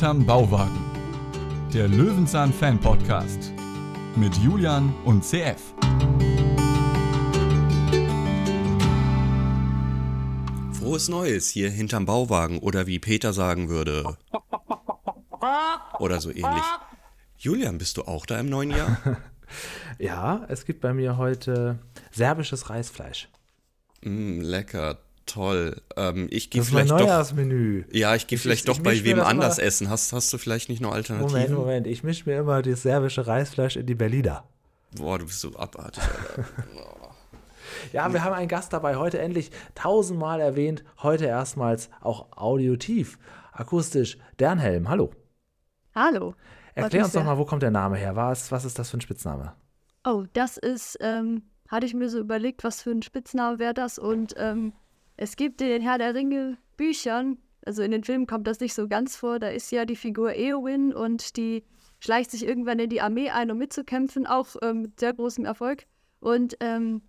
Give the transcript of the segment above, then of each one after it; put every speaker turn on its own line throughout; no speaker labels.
Hinterm Bauwagen. Der Löwenzahn Fan Podcast mit Julian und CF.
Frohes Neues hier hinterm Bauwagen oder wie Peter sagen würde. Oder so ähnlich. Julian, bist du auch da im neuen Jahr?
Ja, es gibt bei mir heute serbisches Reisfleisch.
Mm, lecker, toll. Ähm, ich gehe
Das ist mein
vielleicht doch.
Neujahrsmenü.
Ja, ich gehe
Ich-
vielleicht
ich
doch
misch
bei wem anders
immer-
essen. Hast, hast du vielleicht nicht noch Alternativen?
Moment, Moment. Ich mische mir immer das serbische Reisfleisch in die Berliner.
Boah, du bist so abartig, Alter.
Ja, wir haben einen Gast dabei. Heute endlich tausendmal erwähnt. Heute erstmals auch audiotief, akustisch. Dernhelm, hallo.
Hallo.
Erklär uns doch mal, wo kommt der Name her? Was, was ist das für ein Spitzname?
Oh, das ist, ähm, hatte ich mir so überlegt, was für ein Spitzname wäre das. Und ähm, es gibt in den Herr der Ringe Büchern, also in den Filmen kommt das nicht so ganz vor, da ist ja die Figur Eowyn und die schleicht sich irgendwann in die Armee ein, um mitzukämpfen, auch ähm, mit sehr großem Erfolg. Und ähm,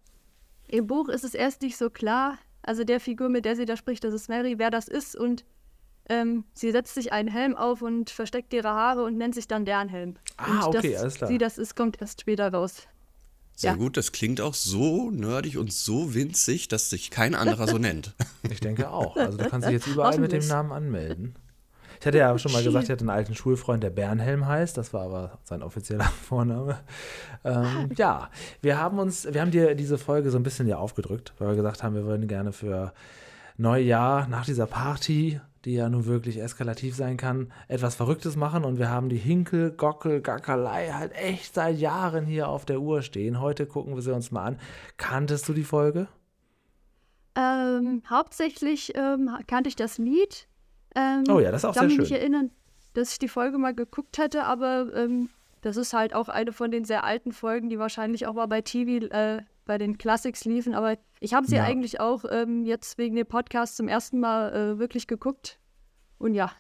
im Buch ist es erst nicht so klar, also der Figur, mit der sie da spricht, das ist Mary, wer das ist. Und ähm, sie setzt sich einen Helm auf und versteckt ihre Haare und nennt sich dann Dernhelm.
Ah,
und
okay, alles klar.
Sie das ist, kommt erst später raus.
Sehr
Ja.
gut, das klingt auch so nerdig und so winzig, dass sich kein anderer so nennt.
Ich denke auch. Also du kannst dich jetzt überall mit dem. Namen anmelden. Ich hatte ja schon mal gesagt, ich hatte einen alten Schulfreund, der Bernhelm heißt. Das war aber sein offizieller Vorname. Ähm, ja, wir haben uns, wir haben dir diese Folge so ein bisschen ja aufgedrückt, weil wir gesagt haben, wir wollen gerne für Neujahr nach dieser Party, die ja nun wirklich eskalativ sein kann, etwas Verrücktes machen. Und wir haben die Hinkel, Gockel, Gackerlei halt echt seit Jahren hier auf der Uhr stehen. Heute gucken wir sie uns mal an. Kanntest du die Folge?
Ähm, hauptsächlich ähm, kannte ich das Lied. Ähm,
Oh ja, das ist auch
ich kann
sehr
mich
schön.
erinnern, dass ich die Folge mal geguckt hätte, aber ähm, das ist halt auch eine von den sehr alten Folgen, die wahrscheinlich auch mal bei TV, äh, bei den Classics liefen. Aber ich habe sie
Ja.
eigentlich auch ähm, jetzt wegen dem Podcast zum ersten Mal äh, wirklich geguckt. Und ja,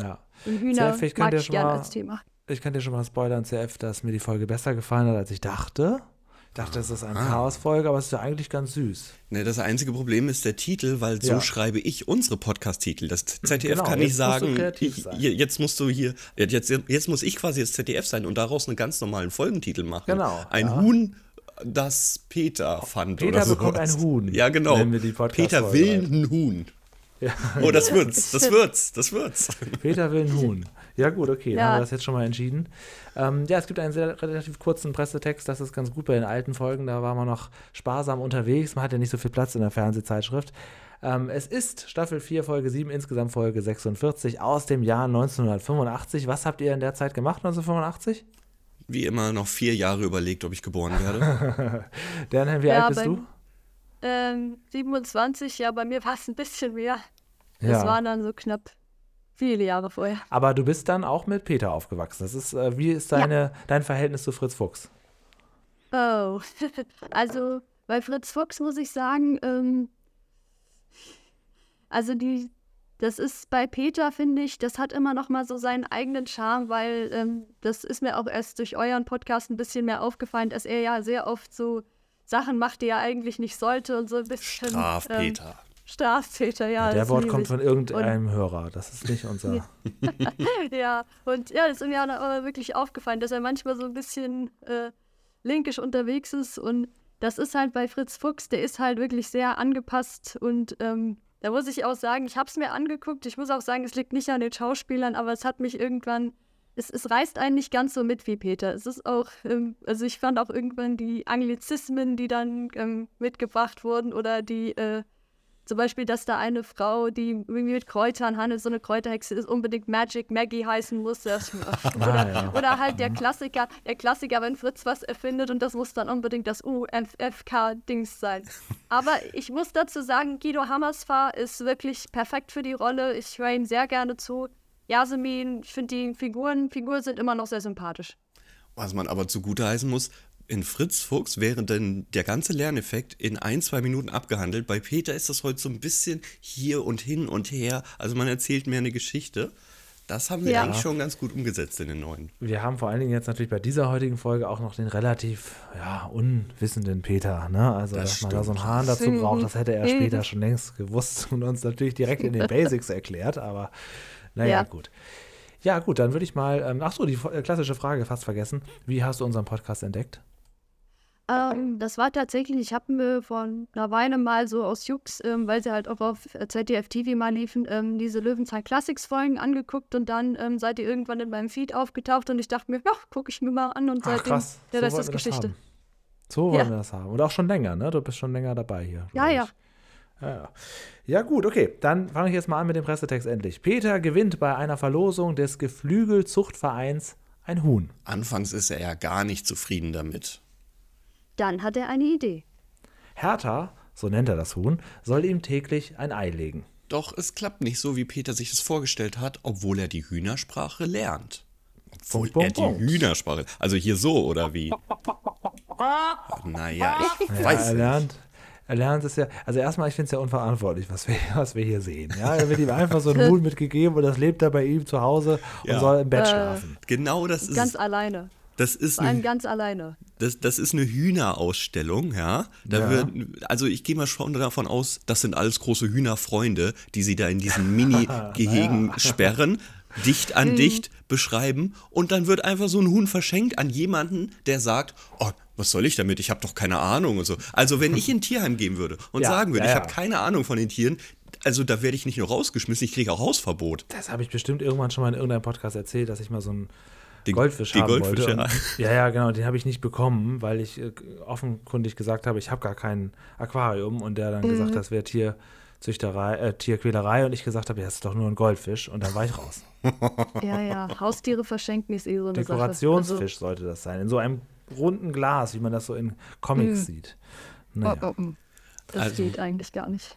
Ja.
den Hühner
viel, ich kann
mag
dir
ich
schon
gerne
mal-
als Thema.
Ich kann dir schon mal spoilern, CF, dass mir die Folge besser gefallen hat, als ich dachte. Ich dachte, es ist eine Chaos-Folge, aber es ist ja eigentlich ganz süß.
Ne, das einzige Problem ist der Titel, weil so
Ja.
schreibe ich unsere Podcast-Titel. Das ZDF
Genau,
kann nicht
musst du
sagen, jetzt musst du hier, jetzt, jetzt muss ich quasi das ZDF sein und daraus einen ganz normalen Folgentitel machen.
Genau,
Ein
ja.
Huhn, das Peter fand
Peter
oder so.
bekommt ein Huhn,
Ja, genau. Peter will
halt.
ein Huhn. Oh, das wird's, das wird's, das wird's.
Peter will ein Huhn. Ja, gut, okay, dann
Ja.
haben wir das jetzt schon mal entschieden. Ähm, ja, es gibt einen sehr relativ kurzen Pressetext, das ist ganz gut bei den alten Folgen, da war man noch sparsam unterwegs, man hat ja nicht so viel Platz in der Fernsehzeitschrift. Ähm, es ist Staffel 4, Folge 7, insgesamt Folge 46 aus dem Jahr 1985. Was habt ihr in der Zeit gemacht, 1985?
Wie immer noch vier Jahre überlegt, ob ich geboren werde.
Dernhelm, wie
Ja,
alt bist
bei-
du?
Ähm, 27, ja, bei mir war es ein bisschen mehr. Das
Ja.
waren dann so knapp viele Jahre vorher.
Aber du bist dann auch mit Peter aufgewachsen. Das ist, äh, wie ist deine, dein Verhältnis zu Fritz Fuchs?
Oh, also bei Fritz Fuchs muss ich sagen, ähm, also die, das ist bei Peter, finde ich, das hat immer noch mal so seinen eigenen Charme, weil ähm, das ist mir auch erst durch euren Podcast ein bisschen mehr aufgefallen, dass er ja sehr oft so Sachen macht, die er eigentlich nicht sollte und so ein bisschen.
Strafpeter.
Ähm, Strafpeter, ja.
Der Wort kommt von irgendeinem Hörer. Das ist nicht unser.
Ja, und ja, das ist mir auch aber wirklich aufgefallen, dass er manchmal so ein bisschen äh, linkisch unterwegs ist und das ist halt bei Fritz Fuchs, der ist halt wirklich sehr angepasst und ähm, da muss ich auch sagen, ich habe es mir angeguckt, ich muss auch sagen, es liegt nicht an den Schauspielern, aber es hat mich irgendwann, es, es reißt einen nicht ganz so mit wie Peter. Es ist auch, ähm, also ich fand auch irgendwann die Anglizismen, die dann ähm, mitgebracht wurden oder die, äh, zum Beispiel, dass da eine Frau, die irgendwie mit Kräutern handelt, so eine Kräuterhexe ist, unbedingt Magic Maggie heißen muss. Das, oder,
Ah, ja.
oder halt der Klassiker, der Klassiker, wenn Fritz was erfindet und das muss dann unbedingt das UFFK-Dings sein. Aber ich muss dazu sagen, Guido Hammersfahr ist wirklich perfekt für die Rolle. Ich höre ihm sehr gerne zu. Yasemin, ich finde die Figuren, Figuren sind immer noch sehr sympathisch.
Was man aber zugute heißen muss, in Fritz Fuchs wäre denn der ganze Lerneffekt in ein, zwei Minuten abgehandelt. Bei Peter ist das heute so ein bisschen hier und hin und her. Also man erzählt mehr eine Geschichte. Das haben wir
Ja.
eigentlich schon ganz gut umgesetzt in den neuen.
Wir haben vor allen Dingen jetzt natürlich bei dieser heutigen Folge auch noch den relativ ja, unwissenden Peter. Ne? Also,
Das
dass man da so einen
stimmt.
Hahn dazu braucht, das hätte er später schon längst gewusst und uns natürlich direkt in den Basics erklärt. Aber naja,
Ja.
gut. Ja, gut, dann würde ich mal. Ähm, ach so, die äh, klassische Frage fast vergessen. Wie hast du unseren Podcast entdeckt?
Ähm, das war tatsächlich, ich habe mir vor einer Weile mal so aus Jux, ähm, weil sie halt auch auf ZDF TV mal liefen, ähm, diese Löwenzahn Classics Folgen angeguckt und dann ähm, seid ihr irgendwann in meinem Feed aufgetaucht und ich dachte mir, ja, gucke ich mir mal an und
Ach,
seitdem,
krass.
der
so
Rest ist Geschichte.
haben. So wollen
Ja.
wir das haben. Und auch schon länger, ne? Du bist schon länger dabei hier.
Ja, ja.
Ja, gut, okay. Dann fange ich jetzt mal an mit dem Pressetext endlich. Peter gewinnt bei einer Verlosung des Geflügelzuchtvereins ein Huhn.
Anfangs ist er ja gar nicht zufrieden damit.
Dann hat er eine Idee.
Hertha, so nennt er das Huhn, soll ihm täglich ein Ei legen.
Doch es klappt nicht so, wie Peter sich es vorgestellt hat, obwohl er die Hühnersprache lernt. Obwohl
Punkt,
er die. Hühnersprache. Also hier so, oder wie? Naja, ich
Ja,
weiß
er
nicht.
lernt. Er lernt es ja, also erstmal, ich finde es ja unverantwortlich, was wir, was wir hier sehen. Ja, er wird ihm einfach so ein Huhn mitgegeben und das lebt er bei ihm zu Hause und
Ja.
soll im Bett
Äh,
schlafen.
Genau das ist,
Ganz alleine.
Das ist
Vor allem
eine,
ganz alleine.
das, das ist eine Hühnerausstellung, ja. Da
Ja.
Wird, also ich gehe mal schon davon aus, das sind alles große Hühnerfreunde, die sie da in diesen Mini-Gehegen sperren, dicht an dicht beschreiben und dann wird einfach so ein Huhn verschenkt an jemanden, der sagt, oh, was soll ich damit? Ich habe doch keine Ahnung und so. Also wenn ich in ein Tierheim gehen würde und
Ja,
sagen würde,
ja,
ich
ja.
habe keine Ahnung von den Tieren, also da werde ich nicht nur rausgeschmissen, ich kriege auch Hausverbot.
Das habe ich bestimmt irgendwann schon mal in irgendeinem Podcast erzählt, dass ich mal so einen
Den-
Goldfisch
die
haben
Goldfische,
wollte.
ja.
Und, ja, ja, genau. Den habe ich nicht bekommen, weil ich äh, offenkundig gesagt habe, ich habe gar kein Aquarium und der dann gesagt,
Mhm.
das wäre Tierzüchterei, äh, Tierquälerei und ich gesagt habe, ja, das ist doch nur ein Goldfisch und dann war ich raus.
Ja, ja. Haustiere verschenken ist eh so eine Sache.
Dekorationsfisch sollte das sein. In so einem runden Glas, wie man das so in Comics sieht.
Also,
Naja.
oh, oh, oh. Das
Also-
geht eigentlich gar nicht.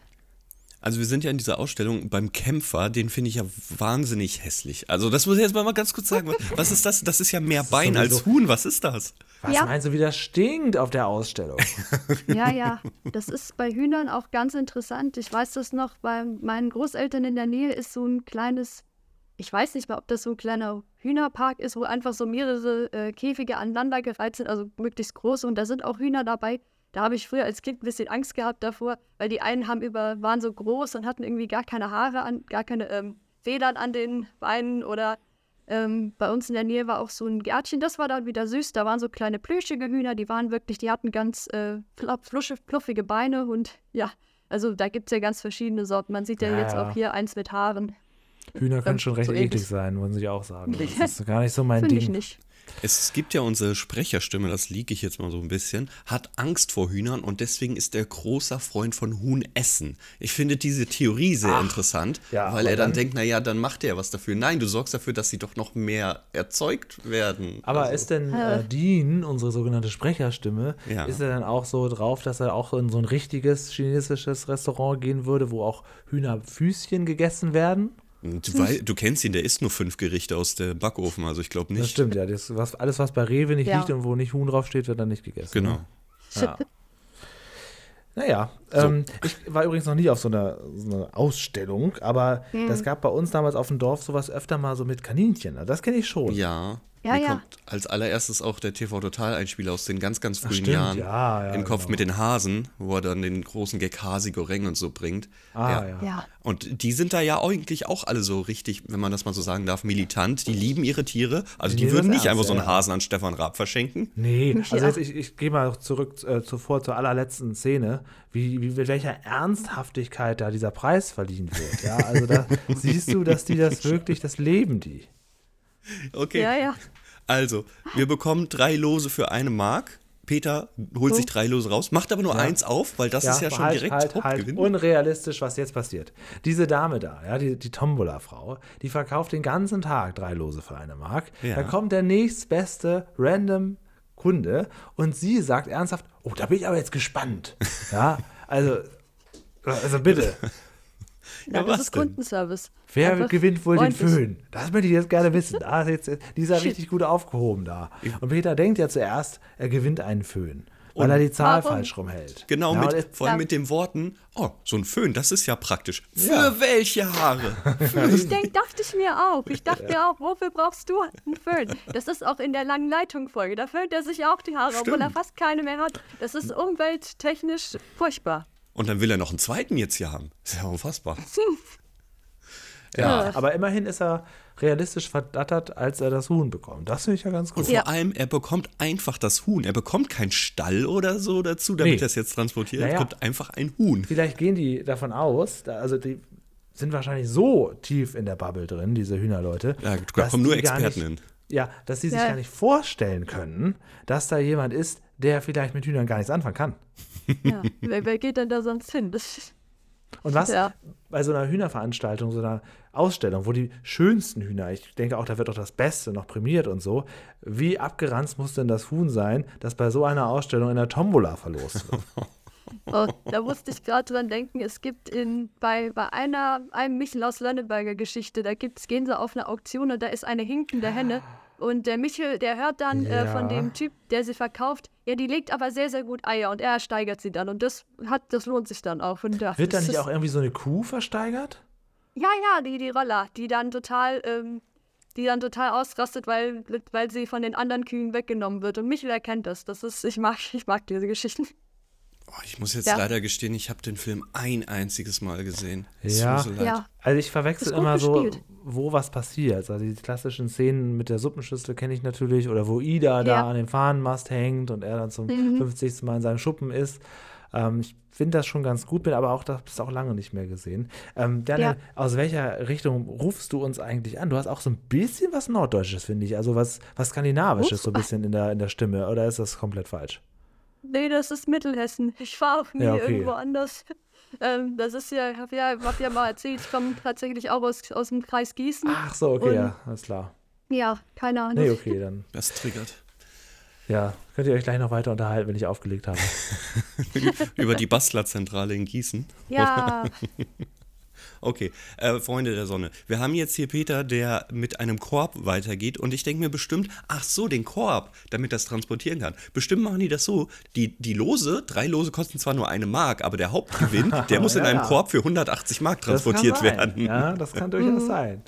Also wir sind ja in dieser Ausstellung beim Kämpfer, den finde ich ja wahnsinnig hässlich. Also das muss ich jetzt mal ganz kurz sagen. Was ist das? Das ist ja mehr Bein als
sowieso-
Huhn. Was ist das?
Was
Ja.
meinst du, wie das stinkt auf der Ausstellung?
Ja, ja. Das ist bei Hühnern auch ganz interessant. Ich weiß das noch, bei meinen Großeltern in der Nähe ist so ein kleines, ich weiß nicht mal, ob das so ein kleiner Hühnerpark ist, wo einfach so mehrere äh, Käfige aneinandergereiht sind, also möglichst groß. Und da sind auch Hühner dabei. Da habe ich früher als Kind ein bisschen Angst gehabt davor, weil die einen haben über, waren so groß und hatten irgendwie gar keine Haare an, gar keine ähm, Federn an den Beinen oder ähm, bei uns in der Nähe war auch so ein Gärtchen, das war dann wieder süß. Da waren so kleine plüschige Hühner, die waren wirklich, die hatten ganz äh, flusche, fluffige Beine und ja, also da gibt es ja ganz verschiedene Sorten. Man sieht ja,
Ja,
jetzt
ja.
auch hier eins mit Haaren.
Hühner können
Ähm,
schon recht
so
eklig sein, muss ich auch sagen. Das ist gar nicht so mein
Finde
Ding.
ich nicht.
Es gibt ja unsere Sprecherstimme, das liege ich jetzt mal so ein bisschen, hat Angst vor Hühnern und deswegen ist er großer Freund von Huhnessen. Ich finde diese Theorie sehr interessant,
ja,
weil er dann
dann-
denkt, naja, dann macht er was dafür. Nein, du sorgst dafür, dass sie doch noch mehr erzeugt werden.
Aber
Also-
ist denn
äh,
Dean, unsere sogenannte Sprecherstimme,
Ja.
ist er dann auch so drauf, dass er auch in so ein richtiges chinesisches Restaurant gehen würde, wo auch Hühnerfüßchen gegessen werden?
Du, wei- du kennst ihn, der isst nur fünf Gerichte aus dem Backofen, also ich glaube nicht.
Das stimmt, ja. Das, was, alles, was bei Rewe nicht
Ja.
liegt und wo nicht Huhn draufsteht, wird dann nicht gegessen.
Genau.
Ne? Ja. Naja, ähm, ich war übrigens noch nie auf so einer, so einer Ausstellung, aber das gab bei uns damals auf dem Dorf sowas öfter mal so mit Kaninchen. Also Das kenne ich schon.
Ja.
Ja,
Mir
ja.
kommt als allererstes auch der TV-Total-Einspieler aus den ganz, ganz frühen
stimmt,
Jahren
ja, ja,
im Kopf
genau.
mit den Hasen, wo er dann den großen Gag Hasi Goreng und so bringt.
Ah, ja.
Ja.
Und die sind da ja eigentlich auch alle so richtig, wenn man das mal so sagen darf, militant. Die lieben ihre Tiere. Also
Die
die
nehmen
würden nicht
ernst,
einfach so einen
ja.
Hasen an Stefan Raab verschenken.
Nee, also
Ja.
jetzt, ich, ich gehe mal zurück äh, zuvor zur allerletzten Szene, wie, wie mit welcher Ernsthaftigkeit da dieser Preis verliehen wird. Ja, also da siehst du, dass die das wirklich, das leben die.
Okay.
Ja, ja.
Also, wir bekommen drei Lose für eine Mark. Peter holt sich drei Lose raus, macht aber nur
Ja.
eins auf, weil das ist ja schon
halt,
direkt
halt, halt. Unrealistisch, was jetzt passiert. Diese Dame da, ja, die, die Tombola-Frau, die verkauft den ganzen Tag drei Lose für eine Mark.
Ja.
Da kommt der nächstbeste random Kunde und sie sagt ernsthaft, oh, da bin ich aber jetzt gespannt. Ja, also, also bitte.
Ja, das ist
denn?
Kundenservice.
Wer
Einfach
gewinnt wohl den. Föhn? Das möchte ich jetzt gerne wissen. Da ist jetzt, die ist ja richtig gut aufgehoben da. Und Peter denkt ja zuerst, er gewinnt einen Föhn, weil er die Zahl
warum?
falsch rumhält.
Genau,
ja,
mit, vor allem
Ja.
mit den Worten, oh, so ein Föhn, das ist ja praktisch. Für
Ja.
welche Haare?
Ich denk, dachte ich mir auch. Ich dachte mir auch, wofür brauchst du einen Föhn? Das ist auch in der langen Leitung-Folge. Da föhnt er sich auch die Haare, obwohl er
Stimmt.
fast keine mehr hat. Das ist umwelttechnisch furchtbar.
Und dann will er noch einen zweiten jetzt hier haben. Ist ja unfassbar.
Ja,
Ja.
aber immerhin ist er realistisch verdattert, als er das Huhn bekommt. Das finde ich ja ganz gut.
Und vor allem, er bekommt einfach das Huhn. Er bekommt keinen Stall oder so dazu, damit
Nee.
er es jetzt transportiert. Er
Naja.
bekommt einfach ein Huhn.
Vielleicht gehen die davon aus, da- also die sind wahrscheinlich so tief in der Bubble drin, diese Hühnerleute.
Ja, da
dass
kommen nur Experten
nicht,
hin.
Ja, dass sie sich
Ja.
gar nicht vorstellen können, dass da jemand ist, der vielleicht mit Hühnern gar nichts anfangen kann.
Ja. wer, wer geht denn da sonst hin? Das,
Und was
Ja.
bei so einer Hühnerveranstaltung, so einer Ausstellung, wo die schönsten Hühner, ich denke auch, da wird auch das Beste noch prämiert und so, wie abgeranzt muss denn das Huhn sein, das bei so einer Ausstellung in der Tombola verlost wird?
oh, da musste ich gerade dran denken, es gibt in, bei, bei einer, einem Michel aus Lönneberger Geschichte, da gibt's, gehen sie auf eine Auktion und da ist eine hinkende Henne. Und der Michel, der hört dann äh, von
Ja.
dem Typ, der sie verkauft, ja, die legt aber sehr, sehr gut Eier und er ersteigert sie dann. Und das hat, das lohnt sich dann auch. Und ja,
Wird da
das
nicht auch irgendwie so eine Kuh versteigert?
Ja, ja, die, die Roller, die dann total, ähm, die dann total ausrastet, weil, weil sie von den anderen Kühen weggenommen wird. Und Michel erkennt das. Das ist, ich mag, ich mag diese Geschichten.
Oh, ich muss jetzt
Ja.
leider gestehen, ich habe den Film ein einziges Mal gesehen. Es
Ja.
so leid.
Ja.
Also ich verwechsel immer so,
gespielt.
wo was passiert. Also die klassischen Szenen mit der Suppenschüssel kenne ich natürlich oder wo Ida da
Ja. Mhm.
an dem Fahnenmast hängt und er dann zum 50. Mal in seinem Schuppen ist. Ähm, ich finde das schon ganz gut, bin aber auch das auch lange nicht mehr gesehen. Ähm, Daniel,
Ja.
aus welcher Richtung rufst du uns eigentlich an? Du hast auch so ein bisschen was Norddeutsches, finde ich. Also was, was Skandinavisches
Uff.
so ein bisschen in der, in der Stimme. Oder ist das komplett falsch?
Nee, das ist Mittelhessen. Ich war auch nie
Ja, okay.
irgendwo anders. Ähm, das ist ja, ich habe ja, hab ja mal erzählt, ich komme tatsächlich auch aus, aus dem Kreis Gießen.
Ach so, okay, ja, alles klar.
Ja, keine Ahnung.
Nee, okay, dann.
Das triggert.
Ja, könnt ihr euch gleich noch weiter unterhalten, wenn ich aufgelegt habe.
Über die Bastlerzentrale in Gießen.
Ja,
Okay, äh, Freunde der Sonne. Wir haben jetzt hier Peter, der mit einem Korb weitergeht und ich denke mir bestimmt, ach so, den Korb, damit das transportieren kann. Bestimmt machen die das so. Die, die Lose, drei Lose kosten zwar nur eine Mark, aber der Hauptgewinn, der muss in
Ja,
einem
ja.
Korb für 180 Mark transportiert werden.
Ja, das kann durchaus
Mhm.
sein.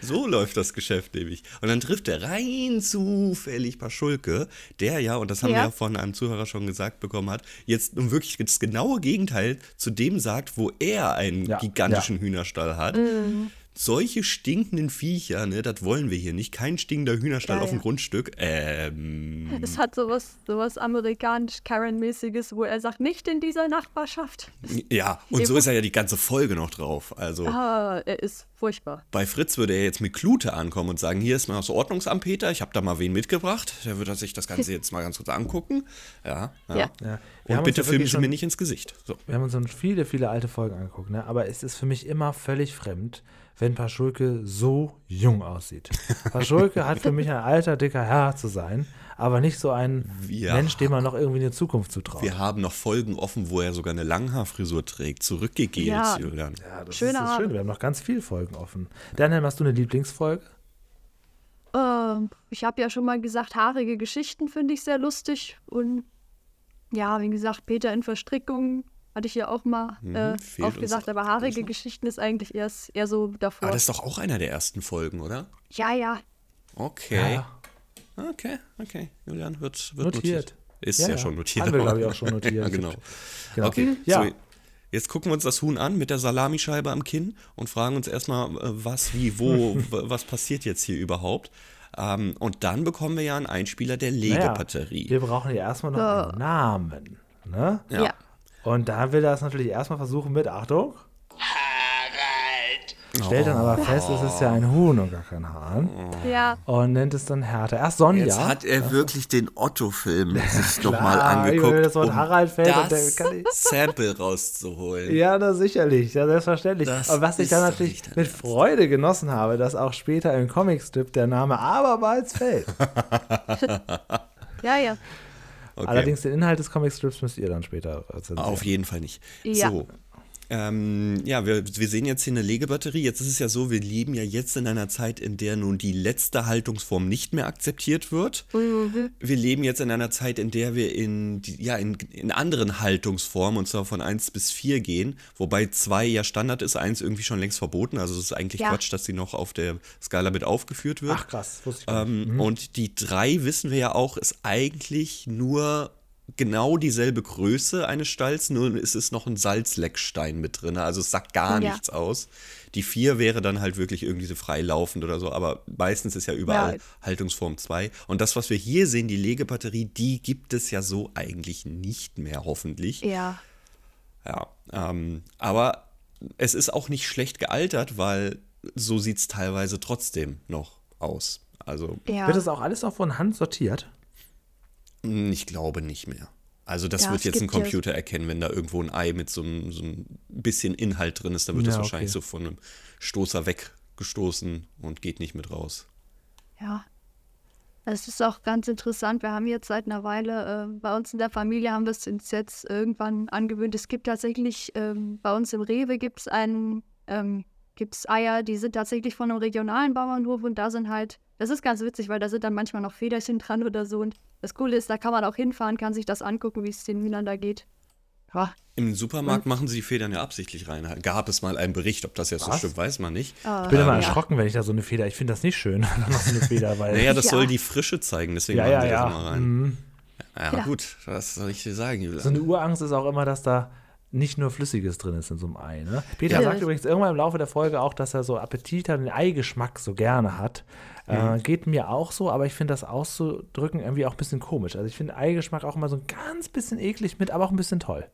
So läuft das Geschäft nämlich. Und dann trifft er rein zufällig Paschulke, der ja, und das haben wir
Ja.
ja von einem Zuhörer schon gesagt bekommen hat, jetzt nun wirklich das genaue Gegenteil zu dem sagt, wo er einen
Ja,
gigantischen Hühnerstall hat.
Mhm.
Solche stinkenden Viecher, ne, das wollen wir hier nicht. Kein stinkender Hühnerstall
Ja,
auf dem
ja.
Grundstück. Ähm,
es hat sowas, sowas amerikanisch-Karen-mäßiges, wo er sagt, nicht in dieser Nachbarschaft.
ja, und so
Eben.
ist er ja die ganze Folge noch drauf. Also
Ah, er ist furchtbar.
bei Fritz würde er jetzt mit Klute ankommen und sagen, hier ist mal das Ordnungsamt, Peter, ich habe da mal wen mitgebracht. Der würde sich das Ganze jetzt mal ganz kurz angucken. Ja, ja.
Ja.
Ja. Wir haben
Und bitte filmen Sie mir nicht ins Gesicht. So.
Wir haben uns schon viele, viele alte Folgen angeguckt, ne? aber es ist für mich immer völlig fremd, wenn Paschulke so jung aussieht. Paschulke hat für mich ein alter, dicker Herr zu sein, aber nicht so ein
Ja.
Mensch, dem man noch irgendwie eine Zukunft zutraut.
Wir haben noch Folgen offen, wo er sogar eine Langhaarfrisur trägt. Zurückgegelt,
Ja.
Julian.
ja, das
Schöne
ist das. Schöne. Wir haben noch ganz viele Folgen offen. Daniel, hast du eine Lieblingsfolge?
Ähm, ich habe ja schon mal gesagt, haarige Geschichten finde ich sehr lustig. Und ja, wie gesagt, Peter in Verstrickungen hatte ich ja auch mal äh,
Mhm, uns
aufgesagt.
noch.
Aber haarige Geschichten ist eigentlich erst eher so davor.
Aber das ist doch auch einer der ersten Folgen, oder?
ja, ja.
Okay.
Ja.
Okay, okay. Julian wird, wird notiert.
Notiert.
Ist
Ja,
ja,
ja.
schon notiert.
Haben wir,
aber-
glaub ich, auch schon notiert.
ja, genau.
Genau.
Okay,
Ja.
so, jetzt gucken wir uns das Huhn an mit der Salamischeibe am Kinn und fragen uns erstmal, äh, was, wie, wo, was passiert jetzt hier überhaupt. Ähm, und dann bekommen wir ja einen Einspieler der
Naja,
Legebatterie.
wir brauchen ja erstmal noch einen Namen. Ne?
Ja.
Und da will er es natürlich erstmal versuchen mit, Achtung.
Oh.
Stellt dann aber fest, es ist ja ein Huhn und gar kein Hahn.
Ja,
Und nennt es dann Hertha. Erst Sonja.
Jetzt hat er wirklich den Otto-Film sich nochmal angeguckt,
das Wort
um
Harald fällt und
das
der kann ich-
Sample rauszuholen.
Ja, das sicherlich, ja, selbstverständlich.
Das
Aber was ich dann natürlich mit Freude genossen habe, dass auch später im Comicstrip der Name abermals fällt.
ja, ja.
Okay.
Allerdings den Inhalt des Comicstrips müsst ihr dann später erzählen.
Auf jeden Fall nicht.
Ja.
So. Ähm, ja, wir, wir sehen jetzt hier eine Legebatterie. Jetzt ist es ja so, wir leben ja jetzt in einer Zeit, in der nun die letzte Haltungsform nicht mehr akzeptiert wird. Wir leben jetzt in einer Zeit, in der wir in, die, ja, in, in anderen Haltungsformen, und zwar von 1 bis 4 gehen, wobei 2 ja Standard ist, 1 irgendwie schon längst verboten. Also es ist eigentlich
Ja.
Quatsch, dass sie noch auf der Skala mit aufgeführt wird.
Ach krass, wusste ich.
Ähm, Und die drei wissen wir ja auch, ist eigentlich nur genau dieselbe Größe eines Stalls, nur es ist noch ein Salzleckstein mit drin. Also es sagt gar
Ja.
nichts aus. Die 4 wäre dann halt wirklich irgendwie so freilaufend oder so, aber meistens ist ja überall
Ja.
Haltungsform 2. Und das, was wir hier sehen, die Legebatterie, die gibt es ja so eigentlich nicht mehr, hoffentlich.
Ja.
Ja, ähm, aber es ist auch nicht schlecht gealtert, weil so sieht es teilweise trotzdem noch aus. Also
Ja.
Wird das auch alles noch von Hand sortiert?
Ich glaube nicht mehr. Also das
Ja,
wird jetzt ein
gibt ja-
Computer erkennen, wenn da irgendwo ein Ei mit so einem, so einem bisschen Inhalt drin ist, dann wird das
Ja,
wahrscheinlich
okay.
so von einem Stoßer weggestoßen und geht nicht mit raus.
Ja. Es ist auch ganz interessant. Wir haben jetzt seit einer Weile, äh, bei uns in der Familie haben wir es uns jetzt irgendwann angewöhnt. Es gibt tatsächlich, ähm, bei uns im Rewe gibt es einen, ähm, gibt's Eier, die sind tatsächlich von einem regionalen Bauernhof und da sind halt, das ist ganz witzig, weil da sind dann manchmal noch Federchen dran oder so. Und das Coole ist, da kann man auch hinfahren, kann sich das angucken, wie es den Hühnern da geht. Ja.
Im Supermarkt machen sie die Federn ja absichtlich rein. Gab es mal einen Bericht, ob das jetzt so
Was?
stimmt, weiß man nicht.
Ah,
Ich bin immer
ja.
erschrocken, wenn ich da so eine Feder. Ich finde das nicht schön, so eine Feder, weil.
Naja, das
Ja.
soll die Frische zeigen, deswegen
ja,
machen
ja,
sie das
ja.
immer rein.
Mhm.
Ja,
Ja.
gut, was soll ich dir sagen, Julian?
So eine Urangst ist auch immer, dass da nicht nur Flüssiges drin ist in so einem Ei. Ne? Peter
Ja.
sagt übrigens irgendwann im Laufe der Folge auch, dass er so Appetit hat und den Eigeschmack so gerne hat. Äh, geht mir auch so, aber ich finde das auszudrücken irgendwie auch ein bisschen komisch. Also ich finde Eigeschmack auch immer so ein ganz bisschen eklig mit, aber auch ein bisschen toll.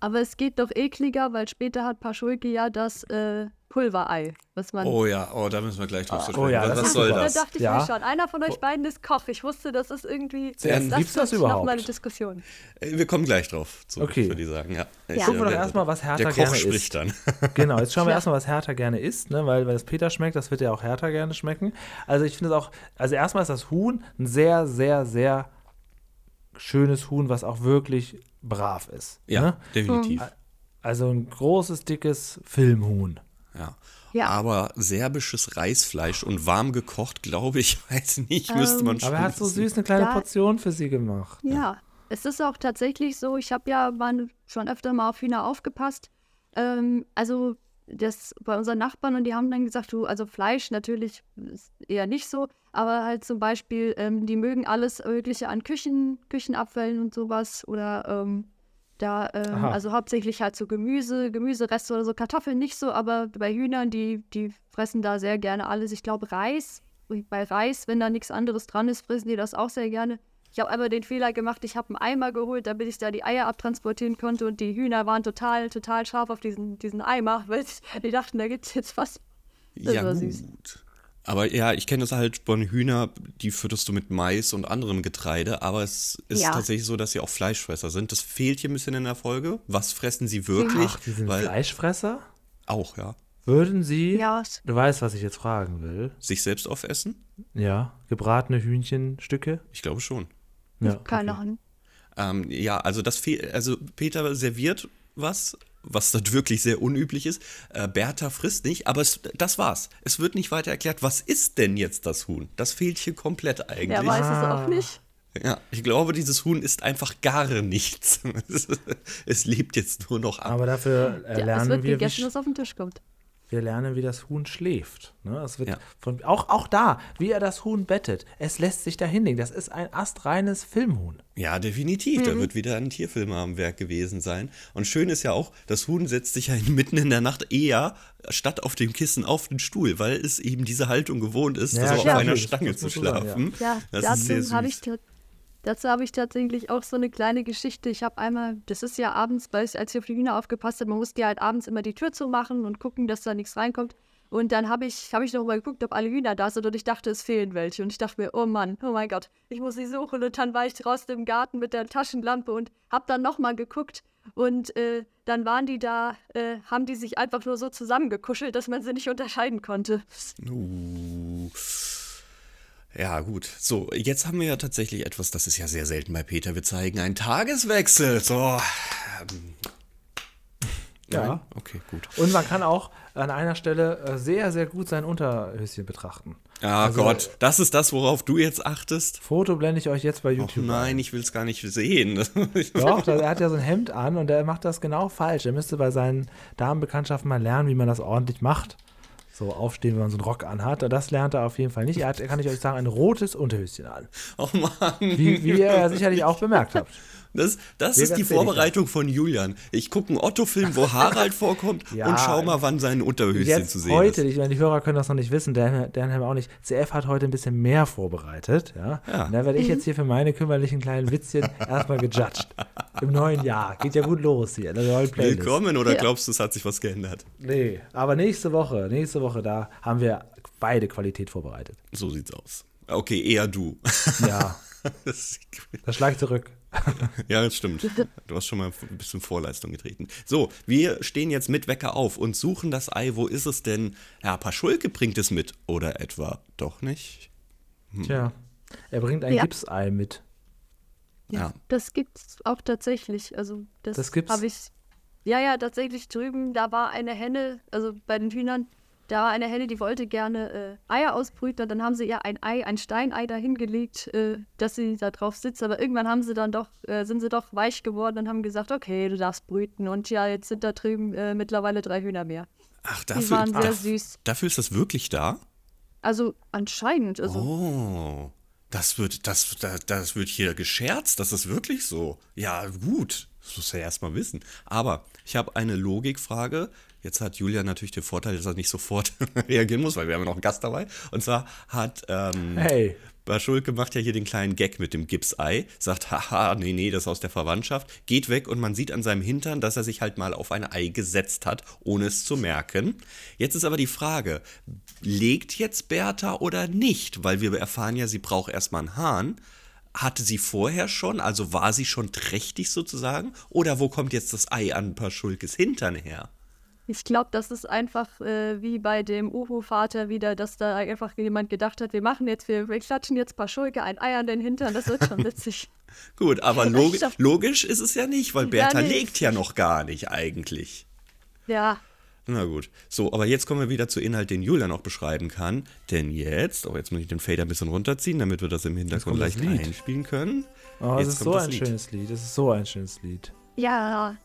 Aber es geht doch ekliger, weil später hat Paschulke ja das äh, Pulverei, was man
Oh ja, oh, da müssen wir gleich drauf zu
oh ja,
sprechen.
das
was, was soll
super.
Da
das?
dachte ich
Ja.
mir schon, einer von euch beiden ist Koch. Ich wusste, das ist irgendwie.
Zuerst,
das
gibt's das überhaupt?
mal eine Diskussion.
Äh, Wir kommen gleich drauf zu,
Okay.
würde ich sagen. Ja. Ich,
Ja.
Gucken wir doch
der-
erstmal, was Hertha
Der Koch
gerne
spricht
isst.
dann.
Genau, jetzt schauen wir
Ja.
erstmal, was Hertha gerne isst, ne? weil, weil es Peter schmeckt, das wird ja auch Hertha gerne schmecken. Also ich finde es auch, also erstmal ist das Huhn ein sehr, sehr, sehr schönes Huhn, was auch wirklich brav ist.
Ja,
Ne?
definitiv.
Also ein großes, dickes Filmhuhn.
Ja.
Ja.
Aber serbisches Reisfleisch und warm gekocht, glaube ich, weiß nicht, müsste man schon
Aber er hat so süß eine kleine
Da-
Portion für sie gemacht.
Ja, es ist auch tatsächlich so, ich habe ja mal schon öfter mal auf Hühner aufgepasst. Ähm, also das bei unseren Nachbarn und die haben dann gesagt, du, also Fleisch natürlich ist eher nicht so, aber halt zum Beispiel, ähm, die mögen alles Mögliche an Küchen, Küchenabfällen und sowas oder ähm, da, ähm, also hauptsächlich halt so Gemüse, Gemüsereste oder so, Kartoffeln nicht so, aber bei Hühnern, die, die fressen da sehr gerne alles. Ich glaube Reis, bei Reis, wenn da nichts anderes dran ist, fressen die das auch sehr gerne. Ich habe einmal den Fehler gemacht, ich habe einen Eimer geholt, damit ich da die Eier abtransportieren konnte und die Hühner waren total, total scharf auf diesen, diesen Eimer, weil die dachten, da gibt es jetzt was. Das
Ja,
war
gut.
süß.
Aber ja, ich kenne das halt von Hühner, die fütterst du mit Mais und anderem Getreide, aber es ist
Ja.
tatsächlich so, dass sie auch Fleischfresser sind. Das fehlt hier ein bisschen in der Folge. Was fressen sie wirklich?
Ach, die sind
Weil,
Fleischfresser?
auch, ja.
Würden sie,
Ja,
du weißt, was ich jetzt fragen will,
Sich selbst aufessen?
ja, gebratene Hühnchenstücke?
Ich glaube schon.
Ja,
keine
okay.
Ahnung.
Ähm, ja, also das fehl, also Peter serviert was, was dann wirklich sehr unüblich ist. Äh, Bertha frisst nicht, aber es, das war's. Es wird nicht weiter erklärt, was ist denn jetzt das Huhn? Das fehlt hier komplett eigentlich.
Der weiß es
Ah.
auch nicht.
Ja, ich glaube, dieses Huhn ist einfach gar nichts. Es, lebt jetzt nur noch ab.
Aber dafür äh,
Ja, es
lernen
wird
wir, wie,
gegessen, was auf den Tisch kommt.
Wir lernen, wie das Huhn schläft. Ne? Es wird
Ja.
von, auch, auch da, wie er das Huhn bettet. Es lässt sich da hinlegen. Das ist ein astreines Filmhuhn.
Ja, definitiv.
Mhm.
Da wird wieder ein Tierfilmer am Werk gewesen sein. Und schön ist ja auch, das Huhn setzt sich ja mitten in der Nacht eher statt auf dem Kissen auf den Stuhl, weil es eben diese Haltung gewohnt ist,
Ja,
so auf einer Stange zu
so sagen, ja.
schlafen.
Ja,
das
dazu habe ich, dazu habe ich tatsächlich auch so eine kleine Geschichte. Ich habe einmal, das ist ja abends, weil ich, als ich auf die Hühner aufgepasst habe, man musste ja halt abends immer die Tür zumachen und gucken, dass da nichts reinkommt. Und dann habe ich, hab ich noch mal geguckt, ob alle Hühner da sind und ich dachte, es fehlen welche. Und ich dachte mir, oh Mann, oh mein Gott, ich muss sie suchen. Und dann war ich draußen im Garten mit der Taschenlampe und habe dann noch mal geguckt. Und äh, dann waren die da, äh, haben die sich einfach nur so zusammengekuschelt, dass man sie nicht unterscheiden konnte.
Uh. Ja, gut. So, jetzt haben wir ja tatsächlich etwas, das ist ja sehr selten bei Peter. Wir zeigen einen Tageswechsel. So.
Ja.
Nein? Okay, gut.
Und man kann auch an einer Stelle äh, sehr, sehr gut sein Unterhöschen betrachten.
Ah
Also-
Gott, das ist das, worauf du jetzt achtest?
Foto blende ich euch jetzt bei YouTube.
nein, ich will es gar nicht sehen.
Doch, er hat ja so ein Hemd an und er macht das genau falsch. Er müsste bei seinen Damenbekanntschaften mal lernen, wie man das ordentlich macht. So aufstehen, wenn man so einen Rock anhat. Das lernt er auf jeden Fall nicht. Er hat, kann ich euch sagen, ein rotes Unterhöschen an.
Oh Mann.
Wie, wie ihr ja sicherlich auch bemerkt habt.
Das, das ist die Vorbereitung von Julian. Ich gucke einen Otto-Film, wo Harald vorkommt
Ja.
und schau mal, wann sein Unterhöschen zu sehen
heute,
ist.
ich meine, die Hörer können das noch nicht wissen, der, der haben auch nicht. CF hat heute ein bisschen mehr vorbereitet, ja.
Ja.
Und da werde ich jetzt hier für meine kümmerlichen kleinen Witzchen erstmal gejudged. Im neuen Jahr. Geht ja gut los hier, in der neuen Playlist.
Willkommen oder
Ja.
glaubst du, es hat sich was geändert?
Nee, aber nächste Woche, nächste Woche, da haben wir beide Qualität vorbereitet.
So sieht's aus. Okay, eher du.
Ja,
Das-
das schlag zurück.
ja, das stimmt. Du hast schon mal ein bisschen Vorleistung getreten. So, wir stehen jetzt mit Wecker auf und suchen das Ei. Wo ist es denn? Ja, Paschulke bringt es mit. Oder etwa doch nicht?
Tja, er bringt ein
Ja.
Gipsei mit.
Ja.
Das gibt's auch tatsächlich. Also das,
Das gibt's?
habe ich. Ja, ja, tatsächlich drüben, da war eine Henne, also bei den Hühnern, da war eine Henne, die wollte gerne äh, Eier ausbrüten und dann haben sie ihr ein Ei, ein Steinei dahingelegt, äh, dass sie da drauf sitzt. Aber irgendwann haben sie dann doch, äh, sind sie doch weich geworden und haben gesagt, okay, du darfst brüten. Und ja, jetzt sind da drüben äh, mittlerweile drei Hühner mehr.
Ach,
Die
dafür,
waren sehr
ach,
süß.
dafür ist das wirklich da?
Also anscheinend, also
Oh, das wird, das, das, das wird hier gescherzt. Das ist wirklich so. Ja, gut. Das muss er erst mal wissen. Aber ich habe eine Logikfrage. Jetzt hat Julia natürlich den Vorteil, dass er nicht sofort reagieren muss, weil wir haben ja noch einen Gast dabei. Und zwar hat ähm,
Hey.
Schulke macht ja hier den kleinen Gag mit dem Gipsei, sagt, haha, nee, nee, das ist aus der Verwandtschaft, geht weg und man sieht an seinem Hintern, dass er sich halt mal auf ein Ei gesetzt hat, ohne es zu merken. Jetzt ist aber die Frage, legt jetzt Bertha oder nicht? Weil wir erfahren ja, sie braucht erstmal einen Hahn. Hatte sie vorher schon, also war sie schon trächtig sozusagen? Oder wo kommt jetzt das Ei an Paschulkes Hintern her?
Ich glaube, das ist einfach äh, wie bei dem Uhu-Vater wieder, dass da einfach jemand gedacht hat, wir machen jetzt, wir, wir klatschen jetzt ein paar Schulke, ein Ei an den Hintern, das wird schon witzig.
Gut, aber
glaub-
logisch ist es ja nicht, weil
Ja,
Bertha
nee.
legt ja noch gar nicht eigentlich.
Ja,
Na gut. So, aber jetzt kommen wir wieder zu Inhalt, den Julian auch beschreiben kann. Denn jetzt, oh, jetzt muss ich den Fader ein bisschen runterziehen, damit wir das im Hintergrund
das
leicht
Lied.
einspielen können.
Oh,
Jetzt
es ist so
das
ein
Lied.
schönes Lied. Es ist so ein schönes Lied.
ja,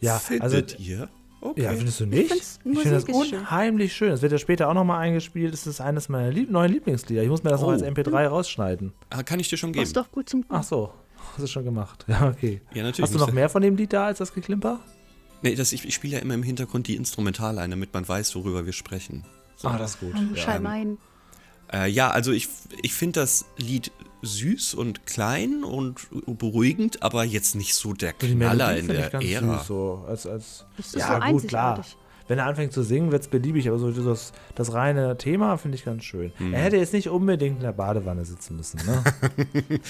Ja, also
Findet ihr? Okay.
Ja, findest du nicht?
find's-
Ich finde das
ist schön.
unheimlich schön. Es wird ja später auch nochmal eingespielt. Es ist eines meiner lieb neuen Lieblingslieder. Ich muss mir das noch
Oh.
als MP3 rausschneiden.
Ah, kann ich dir schon
das
geben.
ist doch gut zum
Ach so, hast du schon gemacht. Ja, okay.
Ja, natürlich.
Hast du noch mehr von dem Lied da als das Geklimper?
Nee, das, ich, ich spiele ja immer im Hintergrund die Instrumental ein, damit man weiß, worüber wir sprechen.
Ah, das ist gut.
Oh, Schalmein.
Äh, ja, also ich, ich finde das Lied süß und klein und beruhigend, aber jetzt nicht so der
Die
Knaller
Melodie
in
finde
der
ich ganz
Ära.
süß. So, als, als,
Das ist
ja,
so
gut, klar. Wenn er anfängt zu singen, wird es beliebig, aber so das, das reine Thema finde ich ganz schön.
Mhm.
Er hätte jetzt nicht unbedingt in der Badewanne sitzen müssen, ne?